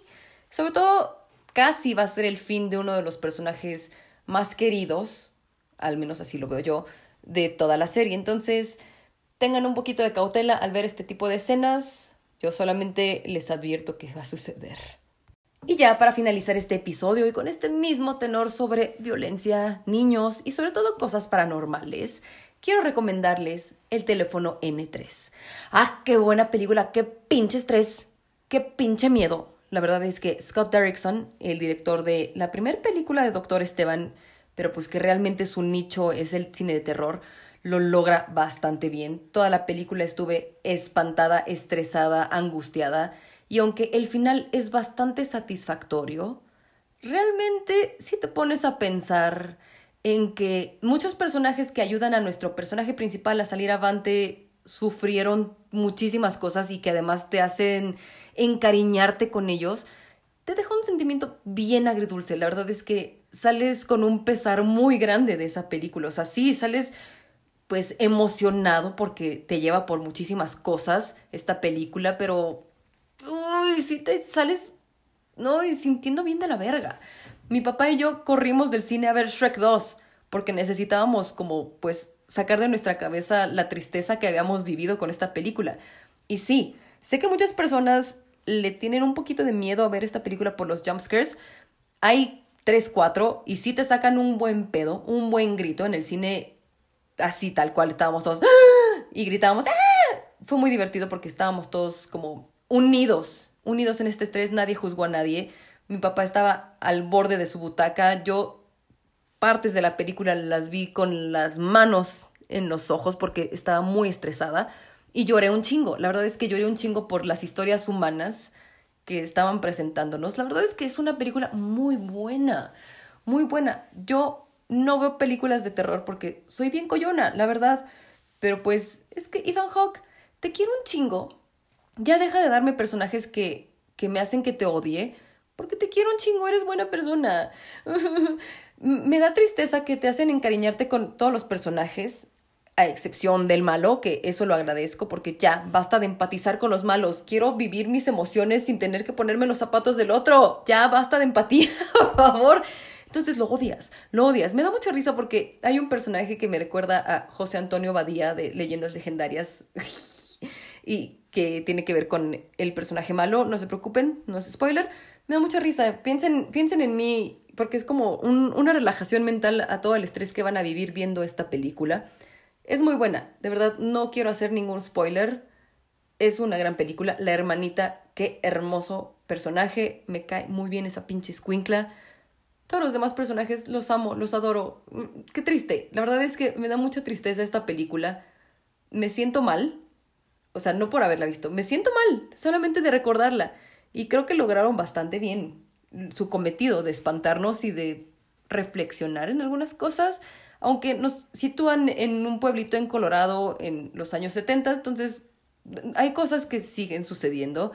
sobre todo casi va a ser el fin de uno de los personajes más queridos, al menos así lo veo yo, de toda la serie, entonces tengan un poquito de cautela al ver este tipo de escenas, yo solamente les advierto que va a suceder. Y ya para finalizar este episodio y con este mismo tenor sobre violencia, niños y sobre todo cosas paranormales, quiero recomendarles el teléfono N3. ¡Ah, qué buena película! ¡Qué pinche estrés! ¡Qué pinche miedo! La verdad es que Scott Derrickson, el director de la primera película de Doctor Esteban, pero pues que realmente su nicho es el cine de terror, lo logra bastante bien. Toda la película estuve espantada, estresada, angustiada, y aunque el final es bastante satisfactorio, realmente si te pones a pensar en que muchos personajes que ayudan a nuestro personaje principal a salir avante sufrieron muchísimas cosas y que además te hacen encariñarte con ellos, te deja un sentimiento bien agridulce. La verdad es que sales con un pesar muy grande de esa película. O sea, sí, sales pues emocionado porque te lleva por muchísimas cosas esta película, pero uy, si te sales no y sintiendo bien de la verga. Mi papá y yo corrimos del cine a ver Shrek 2 porque necesitábamos como pues sacar de nuestra cabeza la tristeza que habíamos vivido con esta película. Y sí, sé que muchas personas le tienen un poquito de miedo a ver esta película por los jumpscares. Hay tres, cuatro, y sí te sacan un buen pedo, un buen grito. En el cine así tal cual estábamos todos ¡Ah! y gritábamos ¡Ah! fue muy divertido porque estábamos todos como unidos unidos en este estrés nadie juzgó a nadie mi papá estaba al borde de su butaca yo partes de la película las vi con las manos en los ojos porque estaba muy estresada y lloré un chingo la verdad es que lloré un chingo por las historias humanas que estaban presentándonos. La verdad es que es una película muy buena, muy buena. Yo no veo películas de terror porque soy bien coyona, la verdad. Pero pues es que Ethan Hawke, te quiero un chingo. Ya deja de darme personajes que, que me hacen que te odie. Porque te quiero un chingo, eres buena persona. *laughs* me da tristeza que te hacen encariñarte con todos los personajes a excepción del malo, que eso lo agradezco porque ya basta de empatizar con los malos. Quiero vivir mis emociones sin tener que ponerme los zapatos del otro. Ya basta de empatía, *laughs* por favor. Entonces lo odias, lo odias. Me da mucha risa porque hay un personaje que me recuerda a José Antonio Badía de Leyendas Legendarias *laughs* y que tiene que ver con el personaje malo. No se preocupen, no es spoiler. Me da mucha risa. Piensen, piensen en mí porque es como una relajación mental a todo el estrés que van a vivir viendo esta película. Es muy buena, de verdad no quiero hacer ningún spoiler. Es una gran película. La hermanita, qué hermoso personaje. Me cae muy bien esa pinche escuincla. Todos los demás personajes los amo, los adoro. Mm, qué triste. La verdad es que me da mucha tristeza esta película. Me siento mal. O sea, no por haberla visto. Me siento mal solamente de recordarla. Y creo que lograron bastante bien su cometido de espantarnos y de reflexionar en algunas cosas aunque nos sitúan en un pueblito en Colorado en los años 70, entonces hay cosas que siguen sucediendo.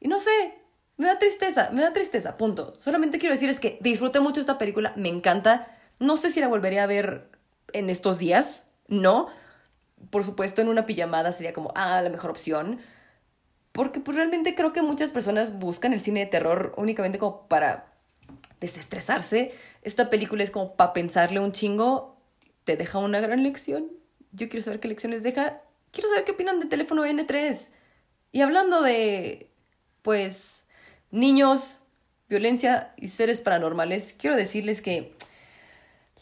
Y no sé, me da tristeza, me da tristeza, punto. Solamente quiero decirles que disfruté mucho esta película, me encanta. No sé si la volvería a ver en estos días, no. Por supuesto, en una pijamada sería como, ah, la mejor opción. Porque pues realmente creo que muchas personas buscan el cine de terror únicamente como para desestresarse. Esta película es como para pensarle un chingo, te deja una gran lección. Yo quiero saber qué lecciones deja. Quiero saber qué opinan del teléfono N3. Y hablando de, pues, niños, violencia y seres paranormales, quiero decirles que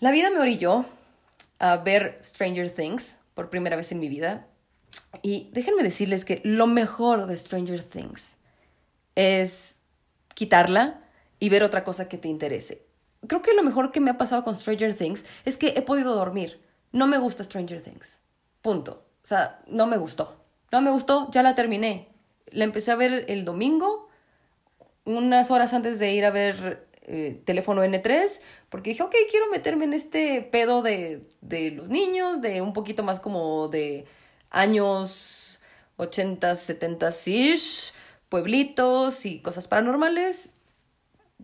la vida me orilló a ver Stranger Things por primera vez en mi vida. Y déjenme decirles que lo mejor de Stranger Things es quitarla y ver otra cosa que te interese. Creo que lo mejor que me ha pasado con Stranger Things es que he podido dormir. No me gusta Stranger Things. Punto. O sea, no me gustó. No me gustó, ya la terminé. La empecé a ver el domingo, unas horas antes de ir a ver eh, teléfono N3, porque dije, ok, quiero meterme en este pedo de, de los niños, de un poquito más como de años 80, 70 ish, pueblitos y cosas paranormales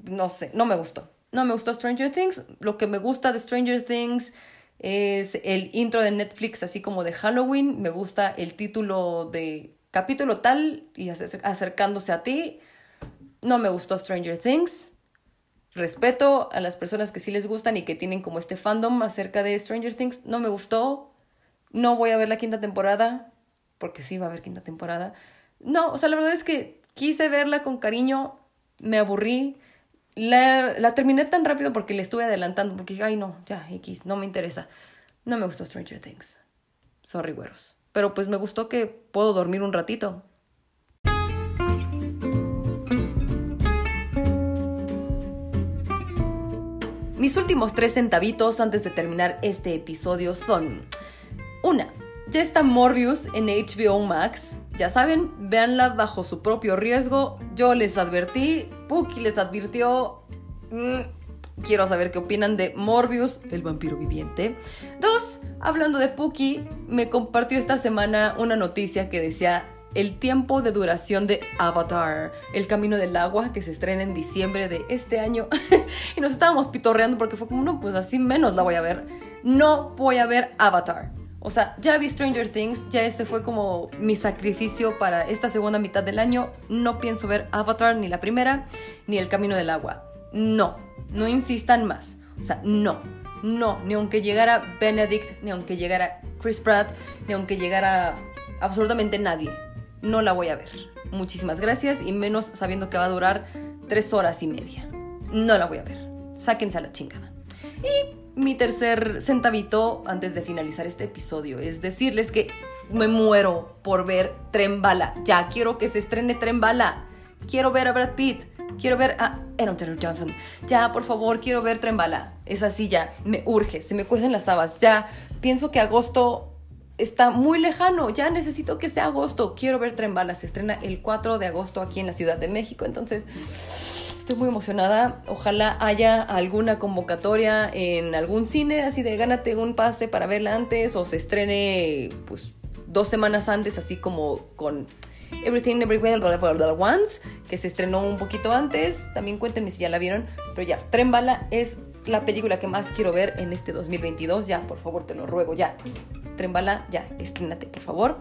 no sé, no me gustó. No me gustó Stranger Things. Lo que me gusta de Stranger Things es el intro de Netflix, así como de Halloween. Me gusta el título de capítulo tal y acercándose a ti. No me gustó Stranger Things. Respeto a las personas que sí les gustan y que tienen como este fandom acerca de Stranger Things. No me gustó. No voy a ver la quinta temporada. Porque sí va a haber quinta temporada. No, o sea, la verdad es que quise verla con cariño. Me aburrí la, la, terminé tan rápido porque le estuve adelantando, porque dije, ay no, ya, X, no me interesa. No me gustó Stranger Things. Sorry, güeros. Pero pues me gustó que puedo dormir un ratito. Mis últimos tres centavitos antes de terminar este episodio son... Una, ya está Morbius en HBO Max. Ya saben, véanla bajo su propio riesgo. Yo les advertí, Puki les advirtió. Mm, quiero saber qué opinan de Morbius, el vampiro viviente. Dos, hablando de Puki, me compartió esta semana una noticia que decía el tiempo de duración de Avatar, El Camino del Agua, que se estrena en diciembre de este año. *laughs* y nos estábamos pitorreando porque fue como, no, pues así menos la voy a ver. No voy a ver Avatar. O sea, ya vi Stranger Things, ya ese fue como mi sacrificio para esta segunda mitad del año. No pienso ver Avatar ni la primera, ni El Camino del Agua. No, no insistan más. O sea, no, no, ni aunque llegara Benedict, ni aunque llegara Chris Pratt, ni aunque llegara absolutamente nadie. No la voy a ver. Muchísimas gracias y menos sabiendo que va a durar tres horas y media. No la voy a ver. Sáquense a la chingada. Y mi tercer centavito antes de finalizar este episodio es decirles que me muero por ver Tren Bala. Ya quiero que se estrene Tren Bala. Quiero ver a Brad Pitt. Quiero ver a Aaron Taylor Johnson. Ya, por favor, quiero ver Tren Bala. Es así ya. Me urge. Se me cuecen las habas. Ya. Pienso que agosto está muy lejano, ya necesito que sea agosto. Quiero ver Tren Bala, se estrena el 4 de agosto aquí en la Ciudad de México, entonces estoy muy emocionada. Ojalá haya alguna convocatoria en algún cine, así de gánate un pase para verla antes o se estrene pues dos semanas antes, así como con Everything Everywhere All at Once, que se estrenó un poquito antes. También cuéntenme si ya la vieron, pero ya, Tren Bala es la película que más quiero ver en este 2022. Ya, por favor, te lo ruego, ya. Trembala, ya, estrénate, por favor.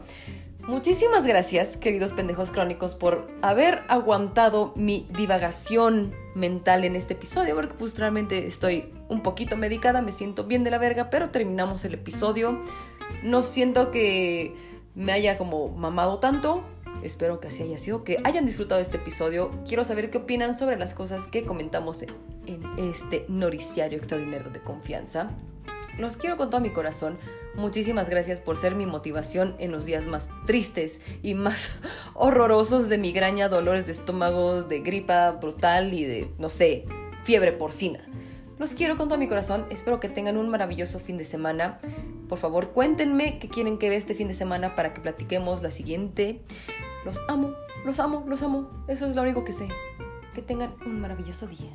Muchísimas gracias, queridos pendejos crónicos, por haber aguantado mi divagación mental en este episodio, porque pues realmente estoy un poquito medicada, me siento bien de la verga, pero terminamos el episodio. No siento que me haya como mamado tanto, espero que así haya sido, que hayan disfrutado este episodio. Quiero saber qué opinan sobre las cosas que comentamos en este noriciario extraordinario de confianza. Los quiero con todo mi corazón. Muchísimas gracias por ser mi motivación en los días más tristes y más *laughs* horrorosos de migraña, dolores de estómago, de gripa brutal y de, no sé, fiebre porcina. Los quiero con todo mi corazón. Espero que tengan un maravilloso fin de semana. Por favor, cuéntenme qué quieren que vea este fin de semana para que platiquemos la siguiente. Los amo, los amo, los amo. Eso es lo único que sé. Que tengan un maravilloso día.